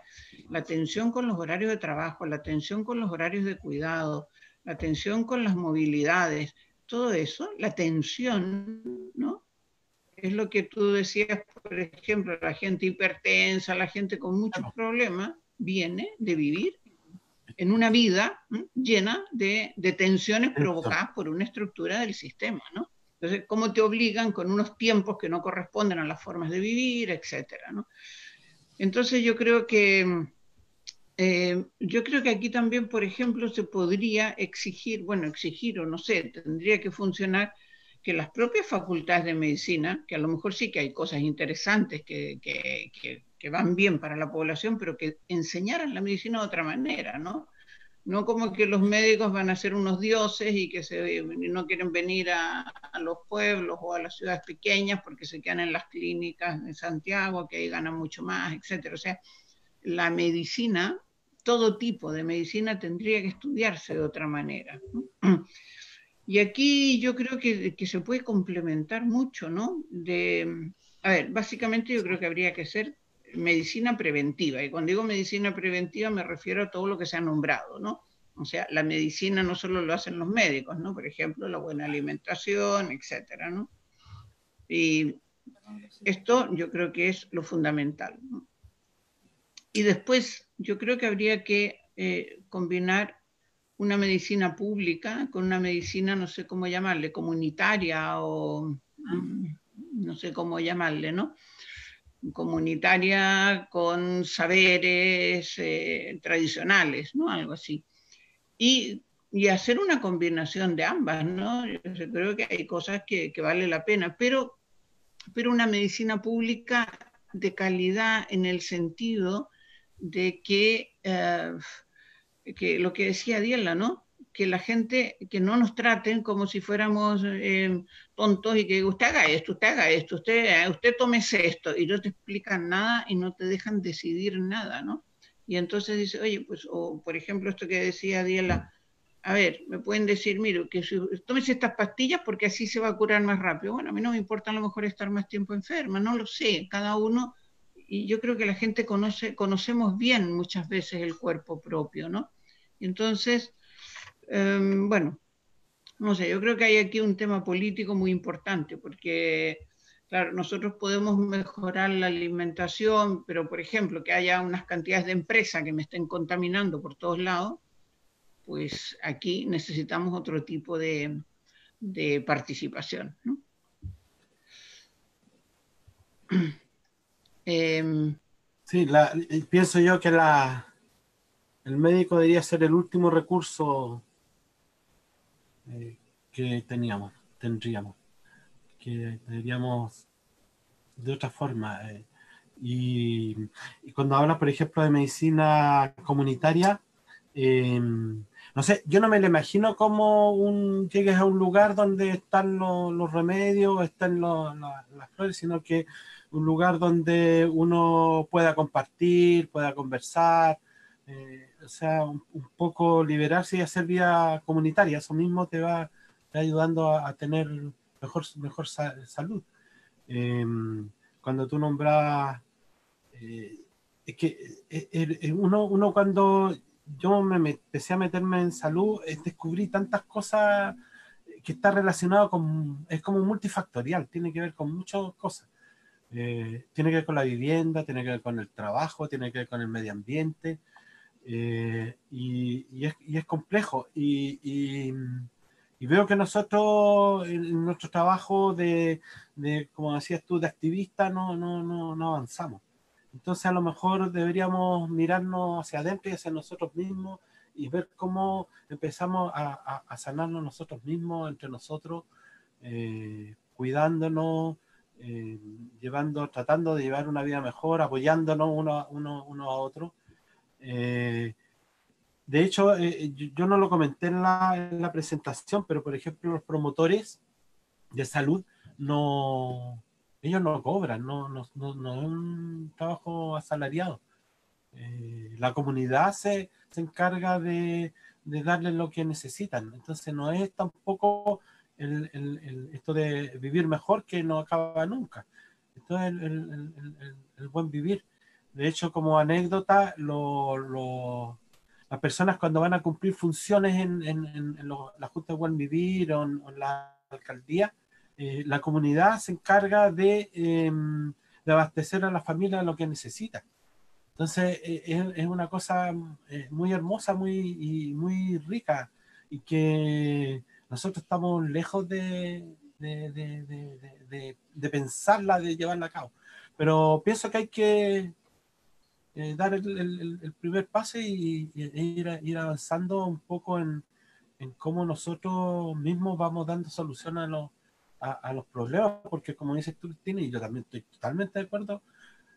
A: la tensión con los horarios de trabajo, la tensión con los horarios de cuidado, la tensión con las movilidades, todo eso, la tensión, ¿no? Es lo que tú decías, por ejemplo, la gente hipertensa, la gente con muchos problemas, viene de vivir en una vida llena de, tensiones provocadas por una estructura del sistema, ¿no? Entonces, ¿cómo te obligan con unos tiempos que no corresponden a las formas de vivir, etcétera, ¿no? Entonces, yo creo que eh, yo creo que aquí también, por ejemplo, se podría exigir, bueno, exigir o no sé, tendría que funcionar que las propias facultades de medicina, que a lo mejor sí que hay cosas interesantes que, que van bien para la población, pero que enseñaran la medicina de otra manera, ¿no? No como que los médicos van a ser unos dioses y que no quieren venir a, a, los pueblos o a las ciudades pequeñas porque se quedan en las clínicas de Santiago, que ahí ganan mucho más, etcétera. O sea, la medicina, todo tipo de medicina tendría que estudiarse de otra manera. Y aquí yo creo que, que se puede complementar mucho, ¿no? De, a ver, básicamente yo creo que habría que ser medicina preventiva. Y cuando digo medicina preventiva me refiero a todo lo que se ha nombrado, ¿no? O sea, la medicina no solo lo hacen los médicos, ¿no? Por ejemplo, la buena alimentación, etcétera, ¿no? Y esto yo creo que es lo fundamental. Y después yo creo que habría que eh, combinar una medicina pública con una medicina, no sé cómo llamarle, comunitaria o mm, no sé cómo llamarle, ¿no? Comunitaria con saberes eh, tradicionales, ¿no? Algo así. Y, hacer una combinación de ambas, ¿no? Yo creo que hay cosas que, que vale la pena, pero, pero una medicina pública de calidad en el sentido de que, eh, que lo que decía Diela, ¿no? Que la gente, que no nos traten como si fuéramos eh, tontos y que usted haga esto, usted haga esto, usted, usted tómese esto, y no te explican nada y no te dejan decidir nada, ¿no? Y entonces dice, oye, pues, o por ejemplo, esto que decía Diela, a ver, me pueden decir, mire, que si, tómese estas pastillas porque así se va a curar más rápido. Bueno, a mí no me importa a lo mejor estar más tiempo enferma, no lo sé, cada uno y yo creo que la gente conoce, conocemos bien muchas veces el cuerpo propio, ¿no? entonces, em, bueno, no sé, yo creo que hay aquí un tema político muy importante, porque, claro, nosotros podemos mejorar la alimentación, pero, por ejemplo, que haya unas cantidades de empresas que me estén contaminando por todos lados, pues aquí necesitamos otro tipo de, de participación, ¿no? (clears throat)
B: Em, sí, eh, pienso yo que la, el médico debería ser el último recurso eh, que teníamos, tendríamos, que deberíamos de otra forma. Eh, y, cuando hablas, por ejemplo, de medicina comunitaria, em, no sé, yo no me lo imagino como un, llegues a un lugar donde están los, remedios, están las flores, sino que un lugar donde uno pueda compartir, pueda conversar, eh, o sea, un, poco liberarse y hacer vida comunitaria. Eso mismo te va, ayudando a, tener mejor, mejor salud. Em, cuando tú nombras, eh, es que eh, uno, uno cuando yo me, empecé a meterme en salud, descubrí tantas cosas que está relacionado con, es como multifactorial, tiene que ver con muchas cosas. Eh, tiene que ver con la vivienda, tiene que ver con el trabajo, tiene que ver con el medio ambiente, eh, y, es, complejo. Y, veo que nosotros, en, nuestro trabajo de, como decías tú, de activista, no, no, no, avanzamos. Entonces a lo mejor deberíamos mirarnos hacia adentro y hacia nosotros mismos y ver cómo empezamos a, sanarnos nosotros mismos, entre nosotros, eh, cuidándonos, eh, llevando, tratando de llevar una vida mejor, apoyándonos uno, uno, uno a otro. Eh, de hecho, eh, yo, no lo comenté en la, en la, presentación, pero por ejemplo, los promotores de salud no, ellos no cobran, no, no, no, es un trabajo asalariado. la comunidad se, se encarga de, de darles lo que necesitan. Entonces, no es tampoco el, el, esto de vivir mejor que no acaba nunca. Esto es el, buen vivir. De hecho, como anécdota, lo, las personas cuando van a cumplir funciones en, en, la Junta de Buen Vivir o en, la alcaldía, eh, la comunidad se encarga de, em, de, abastecer a la familia lo que necesita. Entonces, eh, es, es, una cosa eh, muy hermosa muy, muy rica y que nosotros estamos lejos de, de, pensarla, de llevarla a cabo. Pero pienso que hay que eh, dar el, primer paso y, ir, ir, avanzando un poco en, cómo nosotros mismos vamos dando solución a los, a, los problemas, porque como dices tú, Cristina, y yo también estoy totalmente de acuerdo,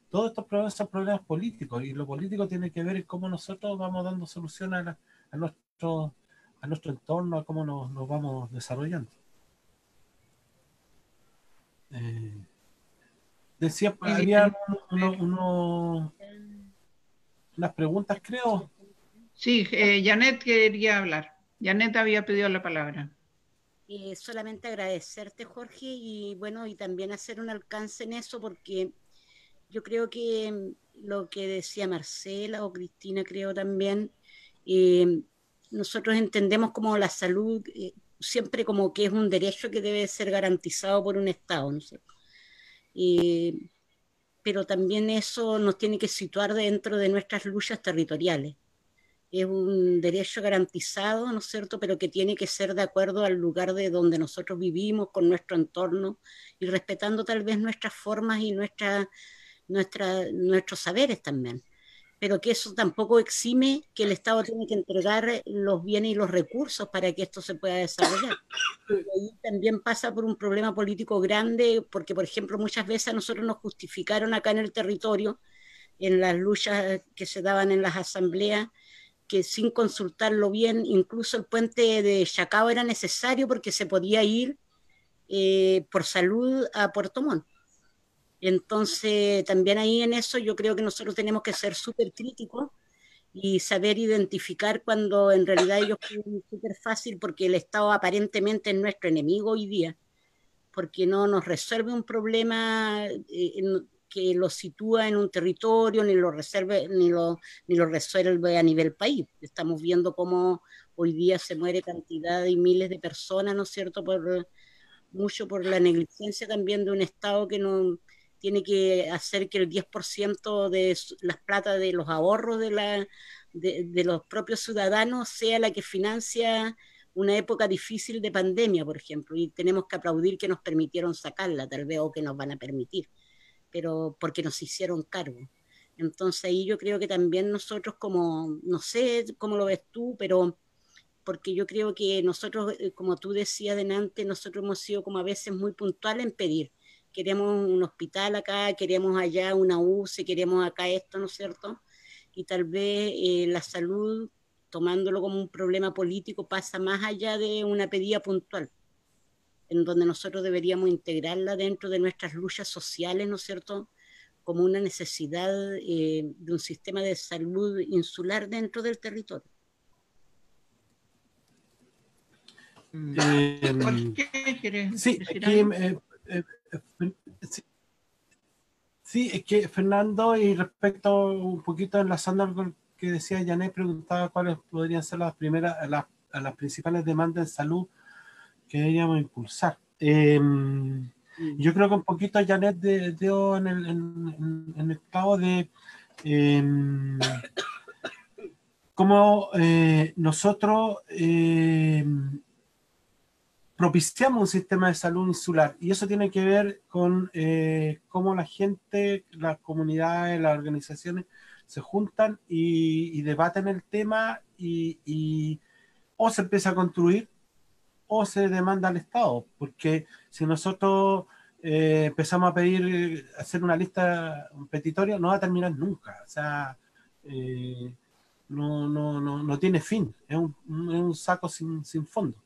B: todos estos problemas son problemas políticos y lo político tiene que ver en cómo nosotros vamos dando solución a, a nuestros a nuestro entorno, a cómo nos, vamos desarrollando. Eh, decía, había uno, unas preguntas, creo.
A: Sí, eh, Janet quería hablar. Janet había pedido la palabra.
F: Eh, solamente agradecerte, Jorge, y bueno, y también hacer un alcance en eso, porque yo creo que lo que decía Marcela o Cristina, creo también, eh, nosotros entendemos como la salud eh, siempre como que es un derecho que debe ser garantizado por un Estado, ¿no sé? Pero también eso nos tiene que situar dentro de nuestras luchas territoriales. es un derecho garantizado, ¿no es cierto?, pero que tiene que ser de acuerdo al lugar de donde nosotros vivimos, con nuestro entorno y respetando tal vez nuestras formas y nuestra, nuestra, nuestros saberes también. Pero que eso tampoco exime que el Estado tiene que entregar los bienes y los recursos para que esto se pueda desarrollar. Y ahí también pasa por un problema político grande, porque, por ejemplo, muchas veces a nosotros nos justificaron acá en el territorio, en las luchas que se daban en las asambleas, que sin consultarlo bien, incluso el puente de Chacao era necesario porque se podía ir eh, por salud a Puerto Montt. Entonces, también ahí en eso yo creo que nosotros tenemos que ser súper críticos y saber identificar cuando en realidad ellos pueden súper fácil porque el Estado aparentemente es nuestro enemigo hoy día, porque no nos resuelve un problema, eh, que lo sitúa en un territorio, ni lo, reserve, ni lo, ni lo resuelve a nivel país. Estamos viendo cómo hoy día se muere cantidad y miles de personas, ¿no es cierto?, por, mucho por la negligencia también de un Estado que no tiene que hacer que el 10% de las plata de los ahorros de, la, de, de los propios ciudadanos sea la que financia una época difícil de pandemia, por ejemplo, y tenemos que aplaudir que nos permitieron sacarla, tal vez, o que nos van a permitir pero porque nos hicieron cargo. Entonces ahí yo creo que también nosotros como, no sé cómo lo ves tú, pero porque yo creo que nosotros, eh, como tú decías delante, nosotros hemos sido como a veces muy puntuales en pedir. Queremos un hospital acá, queremos allá una UCI, queremos acá esto, ¿no es cierto? Y tal vez eh, la salud, tomándolo como un problema político, pasa más allá de una pedida puntual en donde nosotros deberíamos integrarla dentro de nuestras luchas sociales, ¿no es cierto?, como una necesidad eh, de un sistema de salud insular dentro del territorio.
B: sí, sí, es que Fernando, y respecto un poquito enlazando algo que decía Janet, preguntaba cuáles podrían ser las primeras, las, las principales demandas en salud que deberíamos impulsar. Em, mm. yo creo que un poquito Janet dio en el, en, en el cabo de eh, (coughs) cómo eh, nosotros em, propiciamos un sistema de salud insular. Y eso tiene que ver con eh, cómo la gente, las comunidades, las organizaciones se juntan y, debaten el tema y, y, o se empieza a construir o se demanda al Estado, porque si nosotros eh, empezamos a pedir, hacer una lista, un petitorio, no va a terminar nunca, o sea, eh, no, no, no, no, tiene fin, es un, es un saco sin, sin fondo,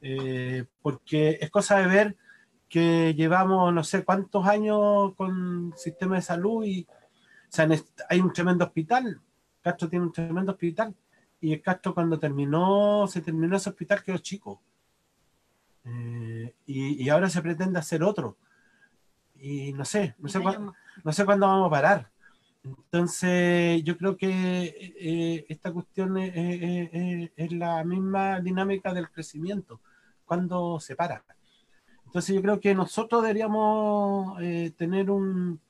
B: eh, porque es cosa de ver que llevamos no sé cuántos años con sistema de salud y o sea, hay un tremendo hospital, Castro tiene un tremendo hospital, y el Castro cuando terminó, se terminó ese hospital quedó chico. Eh, y, ahora se pretende hacer otro. Y no sé, no sé, cuándo, no sé cuándo vamos a parar. Entonces, yo creo que eh, esta cuestión es, la misma dinámica del crecimiento, cuando se para. Entonces, yo creo que nosotros deberíamos eh, tener un,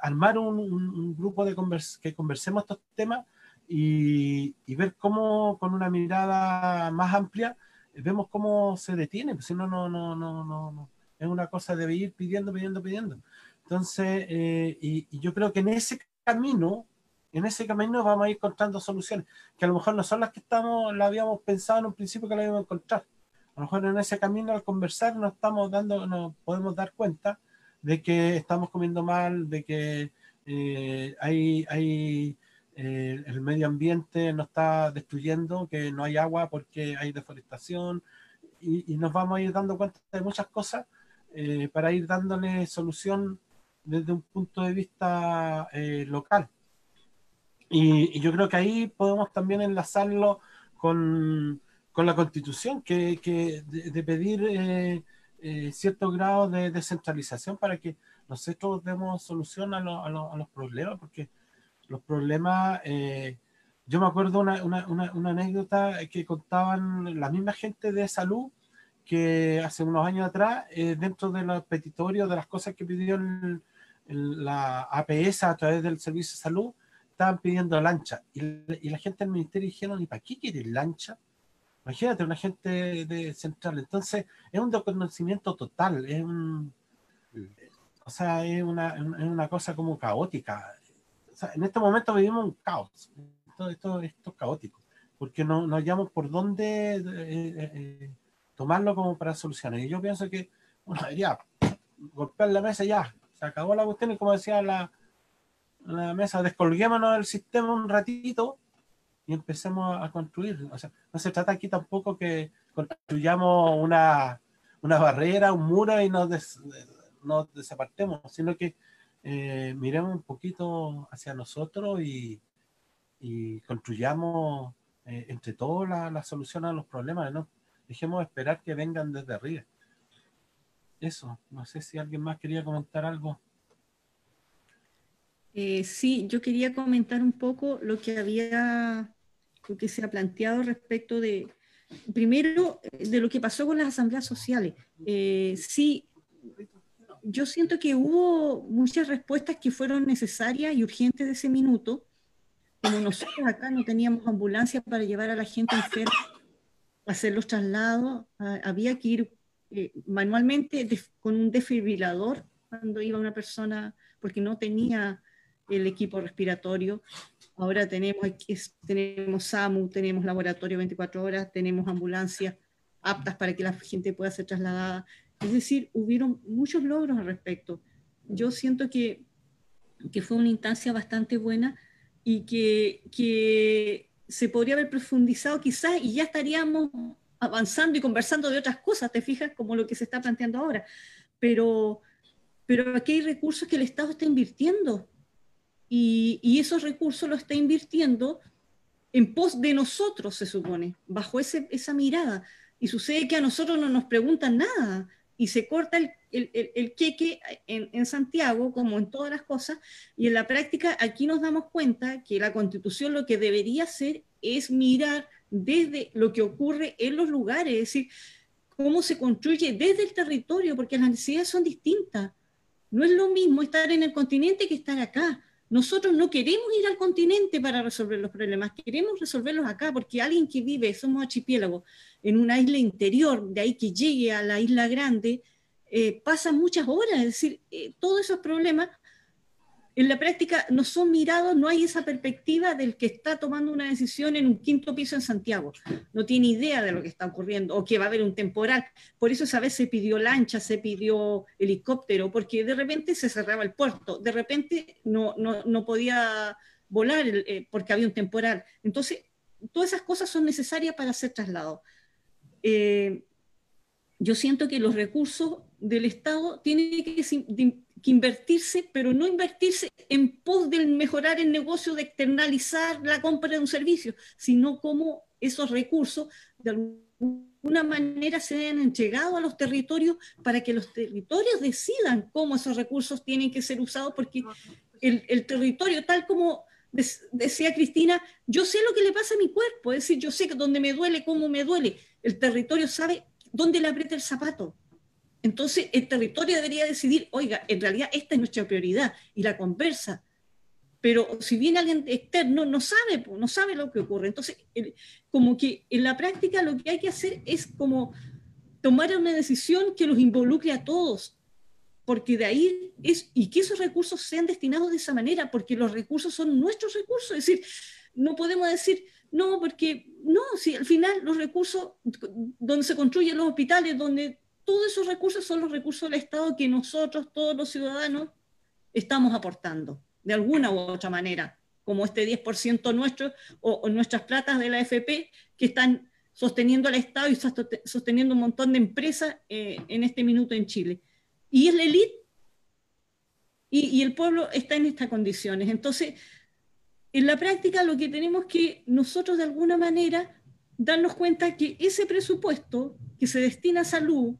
B: armar un, grupo de que conversemos estos temas y, y, ver cómo con una mirada más amplia vemos cómo se detiene, pues si no, no, no, no, no, es una cosa de ir pidiendo, pidiendo, pidiendo. Entonces, eh, y, yo creo que en ese camino, en ese camino vamos a ir encontrando soluciones, que a lo mejor no son las que estamos, la habíamos pensado en un principio que la íbamos a encontrar. A lo mejor en ese camino al conversar nos estamos dando, nos podemos dar cuenta de que estamos comiendo mal, de que eh, hay, hay eh, el medio ambiente nos está destruyendo, que no hay agua porque hay deforestación y, nos vamos a ir dando cuenta de muchas cosas eh, para ir dándole solución desde un punto de vista local. Y, yo creo que ahí podemos también enlazarlo con, con la constitución, que, que de, pedir cierto grado de descentralización para que nosotros demos solución a, a, a los problemas, porque los problemas. Eh, yo me acuerdo una, una, una, anécdota que contaban la misma gente de salud que hace unos años atrás, eh, dentro de los petitorios, de las cosas que pidió la APS a través del Servicio de Salud, estaban pidiendo lancha. Y, la gente del ministerio dijeron, ¿y para qué quieres lancha? Imagínate, una gente de central. Entonces, es un desconocimiento total, es un, o sea, es una, es una cosa como caótica. en este momento vivimos un caos. Esto, esto, esto es caótico, porque no, no hallamos por dónde eh, eh, eh, tomarlo como para solucionar. Y yo pienso que, bueno, debería golpear la mesa ya, se acabó la cuestión y como decía la, la mesa, descolguémonos del sistema un ratito y empecemos a construir. O sea, no se trata aquí tampoco que construyamos una, una barrera, un muro y nos, nos desapartemos, sino que eh, miremos un poquito hacia nosotros y, y construyamos eh, entre todos la, la, solución a los problemas, ¿no? Dejemos esperar que vengan desde arriba. Eso, no sé si alguien más quería comentar algo.
G: Eh, sí, yo quería comentar un poco lo que había, lo que se ha planteado respecto de, primero, de lo que pasó con las asambleas sociales. Eh, sí, yo siento que hubo muchas respuestas que fueron necesarias y urgentes de ese minuto. Como nosotros acá no teníamos ambulancia para llevar a la gente enferma a hacer los traslados, había que ir eh, manualmente con un desfibrilador cuando iba una persona, porque no tenía el equipo respiratorio. Ahora tenemos, tenemos SAMU, tenemos laboratorio 24 horas, tenemos ambulancias aptas para que la gente pueda ser trasladada. Es decir, hubieron muchos logros al respecto. Yo siento que, que fue una instancia bastante buena y que, que se podría haber profundizado quizás y ya estaríamos avanzando y conversando de otras cosas, te fijas, como lo que se está planteando ahora. Pero, pero aquí hay recursos que el Estado está invirtiendo y, esos recursos los está invirtiendo en pos de nosotros, se supone, bajo ese, esa mirada. Y sucede que a nosotros no nos preguntan nada y se corta el, el, queque en, en, Santiago, como en todas las cosas, y en la práctica aquí nos damos cuenta que la constitución lo que debería hacer es mirar desde lo que ocurre en los lugares, es decir, cómo se construye desde el territorio, porque las necesidades son distintas. No es lo mismo estar en el continente que estar acá. Nosotros no queremos ir al continente para resolver los problemas, queremos resolverlos acá, porque alguien que vive, somos archipiélagos, en una isla interior, de ahí que llegue a la isla grande, eh, pasa muchas horas, es decir, eh, todos esos problemas en la práctica no son mirados, no hay esa perspectiva del que está tomando una decisión en un quinto piso en Santiago. No tiene idea de lo que está ocurriendo o que va a haber un temporal. Por eso esa vez se pidió lancha, se pidió helicóptero, porque de repente se cerraba el puerto, de repente no, no, podía volar eh, porque había un temporal. Entonces, todas esas cosas son necesarias para ser trasladados. Eh, yo siento que los recursos del Estado tienen que que invertirse, pero no invertirse en pos de mejorar el negocio, de externalizar la compra de un servicio, sino como esos recursos de alguna manera se han entregado a los territorios para que los territorios decidan cómo esos recursos tienen que ser usados, porque el, el territorio, tal como decía Cristina, yo sé lo que le pasa a mi cuerpo, es decir, yo sé dónde me duele, cómo me duele, el territorio sabe dónde le aprieta el zapato. Entonces, el territorio debería decidir, oiga, en realidad esta es nuestra prioridad y la conversa. Pero si viene alguien externo, no sabe, no sabe lo que ocurre. Entonces, como que en la práctica lo que hay que hacer es como tomar una decisión que los involucre a todos, porque de ahí es, y que esos recursos sean destinados de esa manera, porque los recursos son nuestros recursos. Es decir, no podemos decir, no, porque no, si al final los recursos donde se construyen los hospitales, donde todos esos recursos son los recursos del Estado que nosotros, todos los ciudadanos, estamos aportando de alguna u otra manera, como este 10% nuestro o, nuestras platas de la FP que están sosteniendo al Estado y sosteniendo un montón de empresas eh, en este minuto en Chile. Y es la élite y, y, el pueblo está en estas condiciones. Entonces, en la práctica lo que tenemos que nosotros de alguna manera darnos cuenta que ese presupuesto que se destina a salud,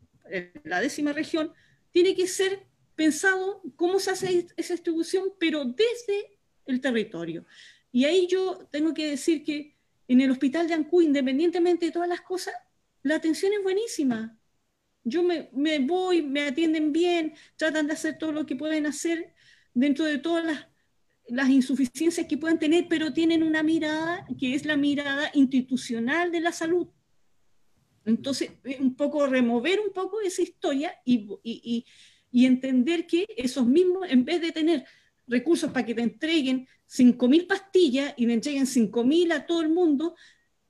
G: la décima región, tiene que ser pensado cómo se hace esa distribución, pero desde el territorio. Y ahí yo tengo que decir que en el hospital de Ancú, independientemente de todas las cosas, la atención es buenísima. Yo me, me, voy, me atienden bien, tratan de hacer todo lo que pueden hacer dentro de todas las las insuficiencias que puedan tener, pero tienen una mirada que es la mirada institucional de la salud. Entonces, un poco remover un poco esa historia y, y, y entender que esos mismos, en vez de tener recursos para que te entreguen 5.000 pastillas y le entreguen 5.000 a todo el mundo,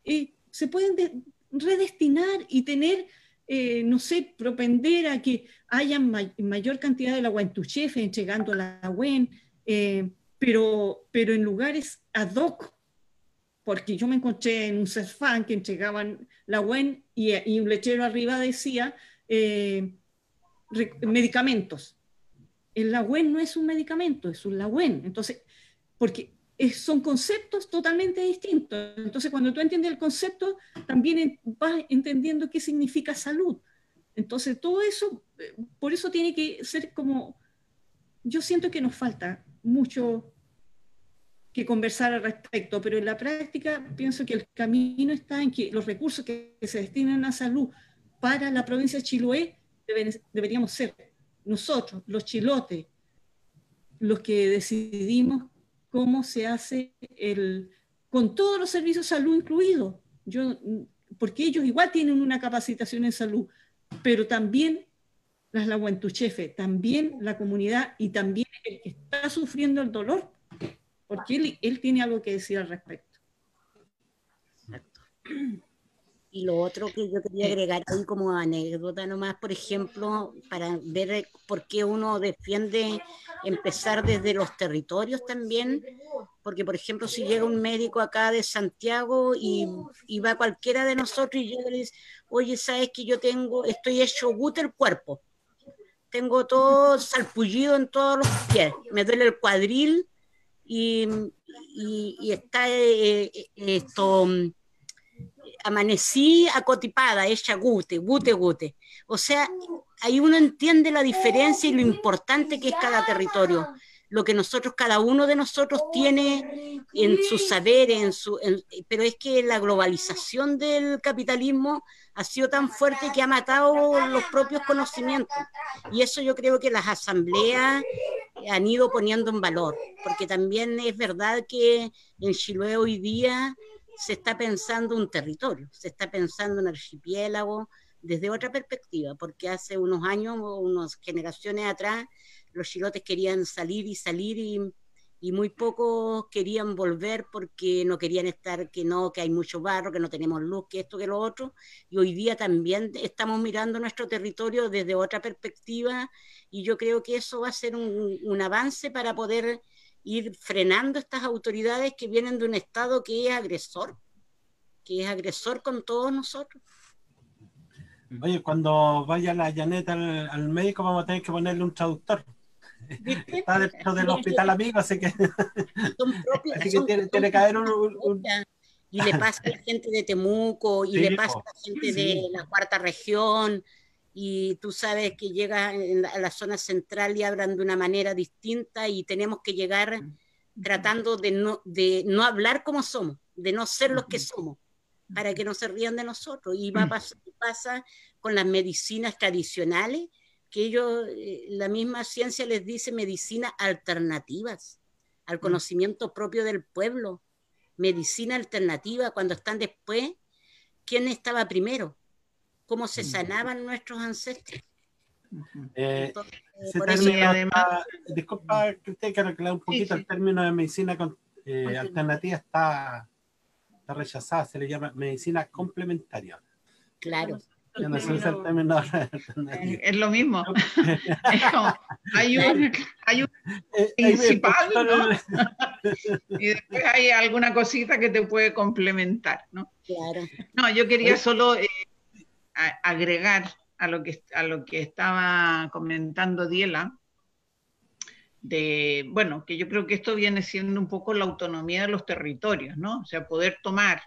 G: eh, se pueden redestinar y tener, eh, no sé, propender a que haya mayor cantidad de la guantuchefe entregando la eh, pero, pero en lugares ad hoc, porque yo me encontré en un CERFAN que entregaban la WEN y, y un lechero arriba decía medicamentos. El LAWEN no es un medicamento, es un LAWEN. Entonces, porque son conceptos totalmente distintos. Entonces, cuando tú entiendes el concepto, también vas entendiendo qué significa salud. Entonces, todo eso, eh, por eso tiene que ser como, yo siento que nos falta mucho que conversar al respecto, pero en la práctica pienso que el camino está en que los recursos que se destinan a salud para la provincia de Chiloé deberíamos ser nosotros, los chilotes, los que decidimos cómo se hace el, con todos los servicios de salud incluidos. Porque ellos igual tienen una capacitación en salud, pero también las laguantuchefe, también la comunidad y también el que está sufriendo el dolor, porque él, él tiene algo que decir al respecto. Exacto.
F: Y lo otro que yo quería agregar ahí como anécdota nomás, por ejemplo, para ver por qué uno defiende empezar desde los territorios también, porque por ejemplo si llega un médico acá de Santiago y, va cualquiera de nosotros y llega y le dice, oye, sabes que yo tengo, estoy hecho guter el cuerpo, tengo todo salpullido en todos los pies, me duele el cuadril y, está eh, eh, esto amanecí acotipada, hecha gute, gute, gute. O sea, ahí uno entiende la diferencia y lo importante que es cada territorio, lo que nosotros, cada uno de nosotros tiene en su saber, en su, pero es que la globalización del capitalismo ha sido tan fuerte que ha matado los propios conocimientos. Y eso yo creo que las asambleas han ido poniendo en valor, porque también es verdad que en Chiloé hoy día se está pensando un territorio, se está pensando un archipiélago desde otra perspectiva, porque hace unos años, unas generaciones atrás, los chilotes querían salir y salir y, muy pocos querían volver porque no querían estar, que no, que hay mucho barro, que no tenemos luz, que esto, que lo otro. Y hoy día también estamos mirando nuestro territorio desde otra perspectiva y yo creo que eso va a ser un, avance para poder ir frenando estas autoridades que vienen de un Estado que es agresor, que es agresor con todos nosotros.
B: Oye, cuando vaya la Janet al, médico vamos a tener que ponerle un traductor. Está dentro del hospital amigo, así que, (laughs)
F: tiene, que haber un, Y le pasa a la gente de Temuco, y le pasa a la gente de la cuarta región, y tú sabes que llegas a la zona central y hablan de una manera distinta y tenemos que llegar tratando de no, de no hablar como somos, de no ser los que somos, para que no se rían de nosotros. Y va pasa con las medicinas tradicionales, que ellos, eh, la misma ciencia les dice medicinas alternativas al mm. conocimiento propio del pueblo, medicina alternativa, cuando están después, ¿quién estaba primero? cómo se sanaban nuestros ancestros.
B: Eh, además, disculpa que usted que arreglar un poquito el término de medicina eh, alternativa está, está rechazada, se le llama medicina complementaria.
F: Claro.
A: Es lo mismo. hay un, (laughs) hay un eh, principal, ¿no? y después hay alguna cosita que te puede complementar, ¿no?
F: Claro.
A: No, yo quería solo eh, agregar a lo, que, a lo que estaba comentando Diela, de, bueno, que yo creo que esto viene siendo un poco la autonomía de los territorios, ¿no? O sea, poder tomar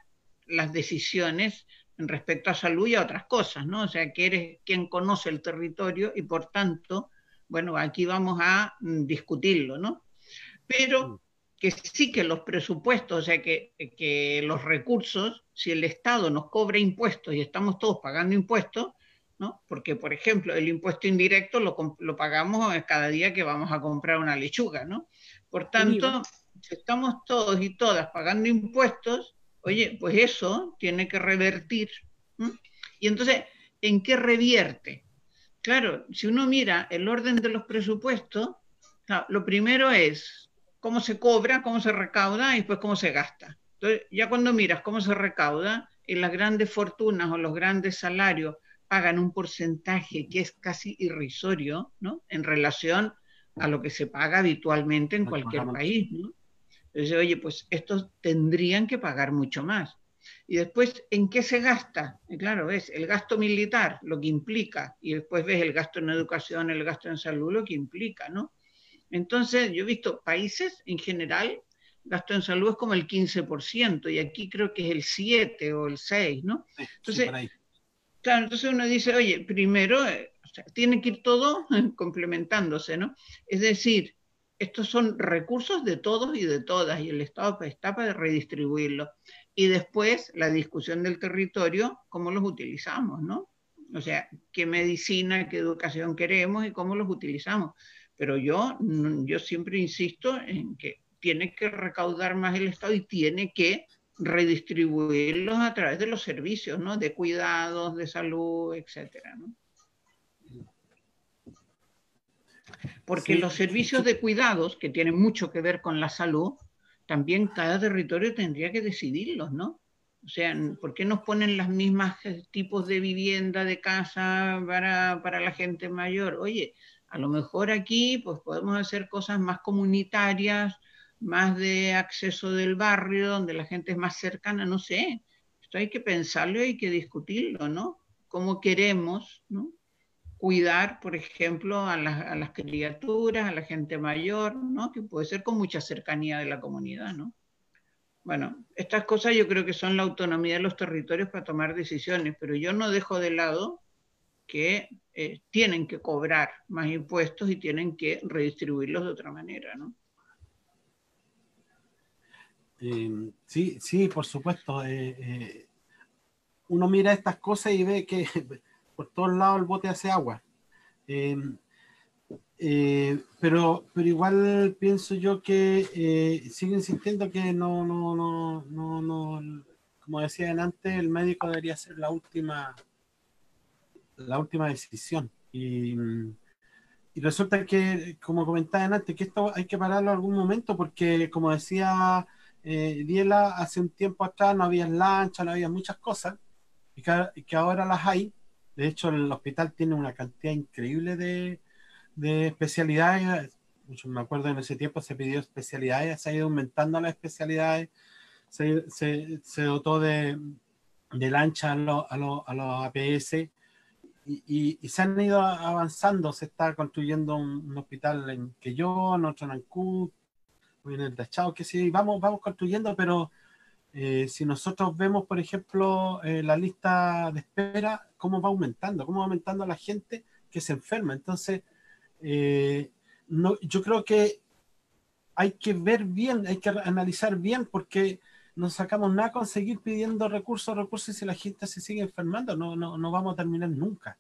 A: las decisiones respecto a salud y a otras cosas, ¿no? O sea, que eres quien conoce el territorio y por tanto, bueno, aquí vamos a mm, discutirlo, ¿no? Pero que sí que los presupuestos, o sea, que, que, los recursos, si el Estado nos cobra impuestos y estamos todos pagando impuestos, ¿no? Porque, por ejemplo, el impuesto indirecto lo, lo pagamos cada día que vamos a comprar una lechuga, ¿no? Por tanto, Si estamos todos y todas pagando impuestos, oye, pues eso tiene que revertir. Y entonces, ¿en qué revierte? Claro, si uno mira el orden de los presupuestos, lo primero es cómo se cobra, cómo se recauda y después cómo se gasta. Entonces, ya cuando miras cómo se recauda, en las grandes fortunas o los grandes salarios pagan un porcentaje que es casi irrisorio, ¿no? En relación a lo que se paga habitualmente en cualquier país, ¿no? Entonces, oye, pues estos tendrían que pagar mucho más. Y después, ¿en qué se gasta? Y claro, ves el gasto militar, lo que implica, y después ves el gasto en educación, el gasto en salud, lo que implica, ¿no? Entonces, yo he visto países en general gasto en salud es como el 15%, y aquí creo que es el 7 o el 6, ¿no? entonces, claro, entonces uno dice, oye, primero, eh, tiene que ir todo (laughs) complementándose, ¿no? Es decir, estos son recursos de todos y de todas, y el Estado está para redistribuirlos. Y después la discusión del territorio, cómo los utilizamos, ¿no? O sea, qué medicina, qué educación queremos y cómo los utilizamos. Pero yo, yo siempre insisto en que tiene que recaudar más el Estado y tiene que redistribuirlos a través de los servicios, ¿no? De cuidados, de salud, etcétera, ¿no? Porque los servicios de cuidados, que tienen mucho que ver con la salud, también cada territorio tendría que decidirlos, ¿no? O sea, ¿por qué nos ponen las mismas tipos de vivienda, de casa para, para la gente mayor? Oye, a lo mejor aquí pues podemos hacer cosas más comunitarias, más de acceso del barrio, donde la gente es más cercana, no sé. Esto hay que pensarlo y hay que discutirlo, ¿no? ¿Cómo queremos, ¿no? Cuidar, por ejemplo, a las, criaturas, a la gente mayor, ¿no? Que puede ser con mucha cercanía de la comunidad, ¿no? Bueno, estas cosas yo creo que son la autonomía de los territorios para tomar decisiones, pero yo no dejo de lado que eh, tienen que cobrar más impuestos y tienen que redistribuirlos de otra manera, ¿no?
B: Eh, sí, sí, por supuesto. Eh, eh, uno mira estas cosas y ve que por todos lados el bote hace agua. pero, pero igual pienso yo que sigo insistiendo que no, no, no, no, no, como decía antes, el médico debería ser la última, la última decisión. Y, y resulta que, como comentaba antes, que esto hay que pararlo algún momento porque, como decía eh, Diela, hace un tiempo atrás no había lancha, no había muchas cosas, y que, ahora las hay. De hecho, el hospital tiene una cantidad increíble de, especialidades. me acuerdo en ese tiempo se pidió especialidades, se ha ido aumentando las especialidades, se, se, dotó de, lancha a, los APS y, y, se han ido avanzando. Se está construyendo un, hospital en Quellón, otro en Ancud, en el tachado, que sí, vamos, vamos construyendo, pero eh, si nosotros vemos, por ejemplo, eh, la lista de espera, cómo va aumentando, cómo va aumentando la gente que se enferma. Entonces, eh, no, yo creo que hay que ver bien, hay que analizar bien, porque no sacamos nada con seguir pidiendo recursos, recursos, y si la gente se sigue enfermando, no, no, no vamos a terminar nunca.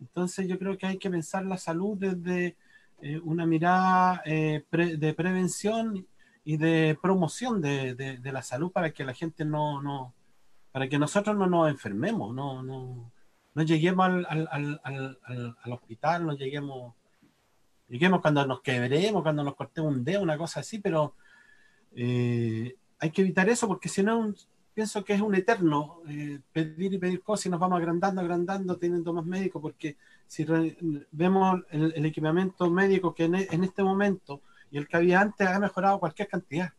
B: Entonces, yo creo que hay que pensar la salud desde eh, una mirada eh, de prevención y de promoción de, de, la salud para que la gente no, no, para que nosotros no nos enfermemos, no, no, no lleguemos al, al, al, al, hospital, no lleguemos, lleguemos cuando nos quebremos, cuando nos cortemos un dedo, una cosa así, pero eh, hay que evitar eso porque si no pienso que es un eterno pedir y pedir cosas y nos vamos agrandando, agrandando, teniendo más médicos, porque si vemos el, equipamiento médico que e, en, este momento y el que había antes ha mejorado cualquier cantidad.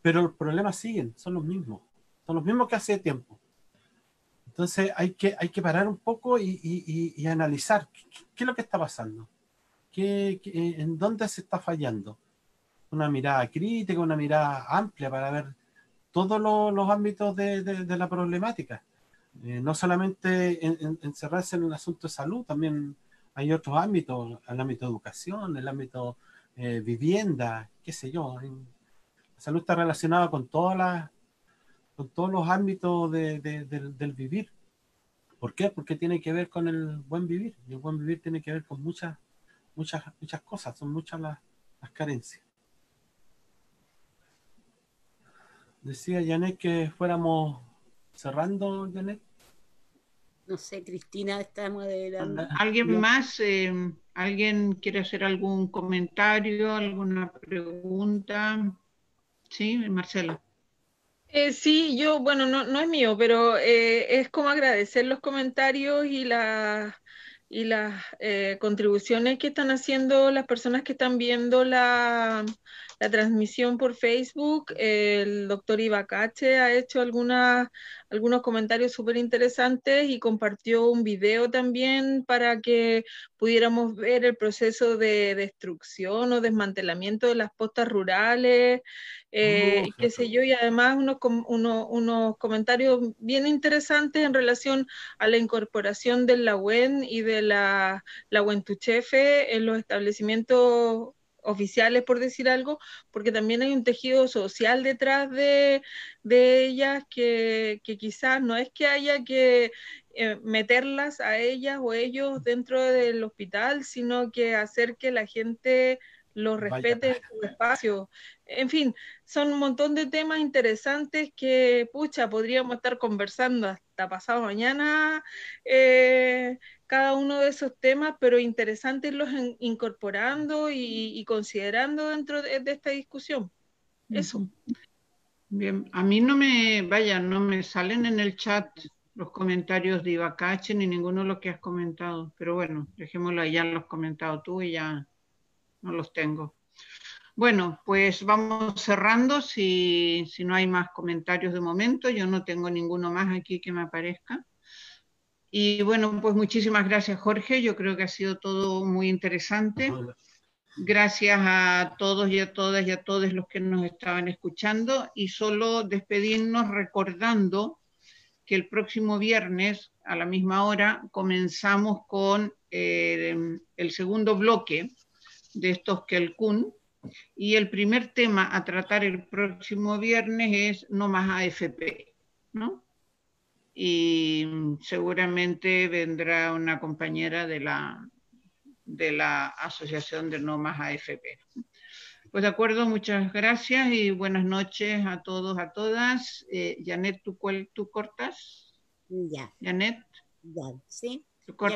B: Pero los problemas siguen, son los mismos. Son los mismos que hace tiempo. Entonces hay que, hay que parar un poco y, analizar qué, es lo que está pasando. ¿Qué, en dónde se está fallando? Una mirada crítica, una mirada amplia para ver todos los, ámbitos de la problemática. Eh, no solamente encerrarse en el asunto de salud, también hay otros ámbitos, el ámbito de educación, el ámbito eh, vivienda, qué sé yo. la salud está relacionada con todas las, con todos los ámbitos del, vivir. ¿Por qué? Porque tiene que ver con el buen vivir. Y el buen vivir tiene que ver con muchas, muchas, muchas cosas, son muchas las, las carencias. Decía Janet que fuéramos cerrando, Janet.
F: No sé, Cristina, estamos adelante.
A: ¿Alguien más? Eh, ¿Alguien quiere hacer algún comentario, alguna pregunta? Sí, Marcela.
C: Eh, sí, yo, bueno, no, no es mío, pero eh, es como agradecer los comentarios y las y las eh, contribuciones que están haciendo las personas que están viendo la, la transmisión por Facebook. El doctor Ibacache ha hecho algunas, algunos comentarios súper interesantes y compartió un video también para que pudiéramos ver el proceso de destrucción o desmantelamiento de las postas rurales eh, qué sé yo, y además unos, unos comentarios bien interesantes en relación a la incorporación del la UEN y de la, la UENTUCHEFE en los establecimientos oficiales, por decir algo, porque también hay un tejido social detrás de, de ellas que, que, quizás no es que haya que eh, meterlas a ellas o ellos dentro del hospital, sino que hacer que la gente los respete en su espacio. En fin, son un montón de temas interesantes que, pucha, podríamos estar conversando hasta pasado mañana eh, cada uno de esos temas, pero interesantes los incorporando y, considerando dentro de, esta discusión. Eso.
A: Bien, a mí no me, vaya, no me salen en el chat los comentarios de Ibacache ni ninguno de los que has comentado, pero bueno, dejémoslo, ya los has comentado tú y ya no los tengo. Bueno, pues vamos cerrando. Si, si, no hay más comentarios de momento, yo no tengo ninguno más aquí que me aparezca. Y bueno, pues muchísimas gracias, Jorge. Yo creo que ha sido todo muy interesante. Gracias a todos y a todas y a todos los que nos estaban escuchando. Y solo despedirnos recordando que el próximo viernes a la misma hora comenzamos con eh, el segundo bloque de estos Kelkun. Y el primer tema a tratar el próximo viernes es no más AFP, ¿no? Y seguramente vendrá una compañera de la, de la Asociación de No más AFP. Pues de acuerdo, muchas gracias y buenas noches a todos, a todas. Eh, Janet, ¿tú, cuál, ¿tú cortas?
F: Ya.
A: Janet.
F: Ya, sí.
A: ¿Tú cortas?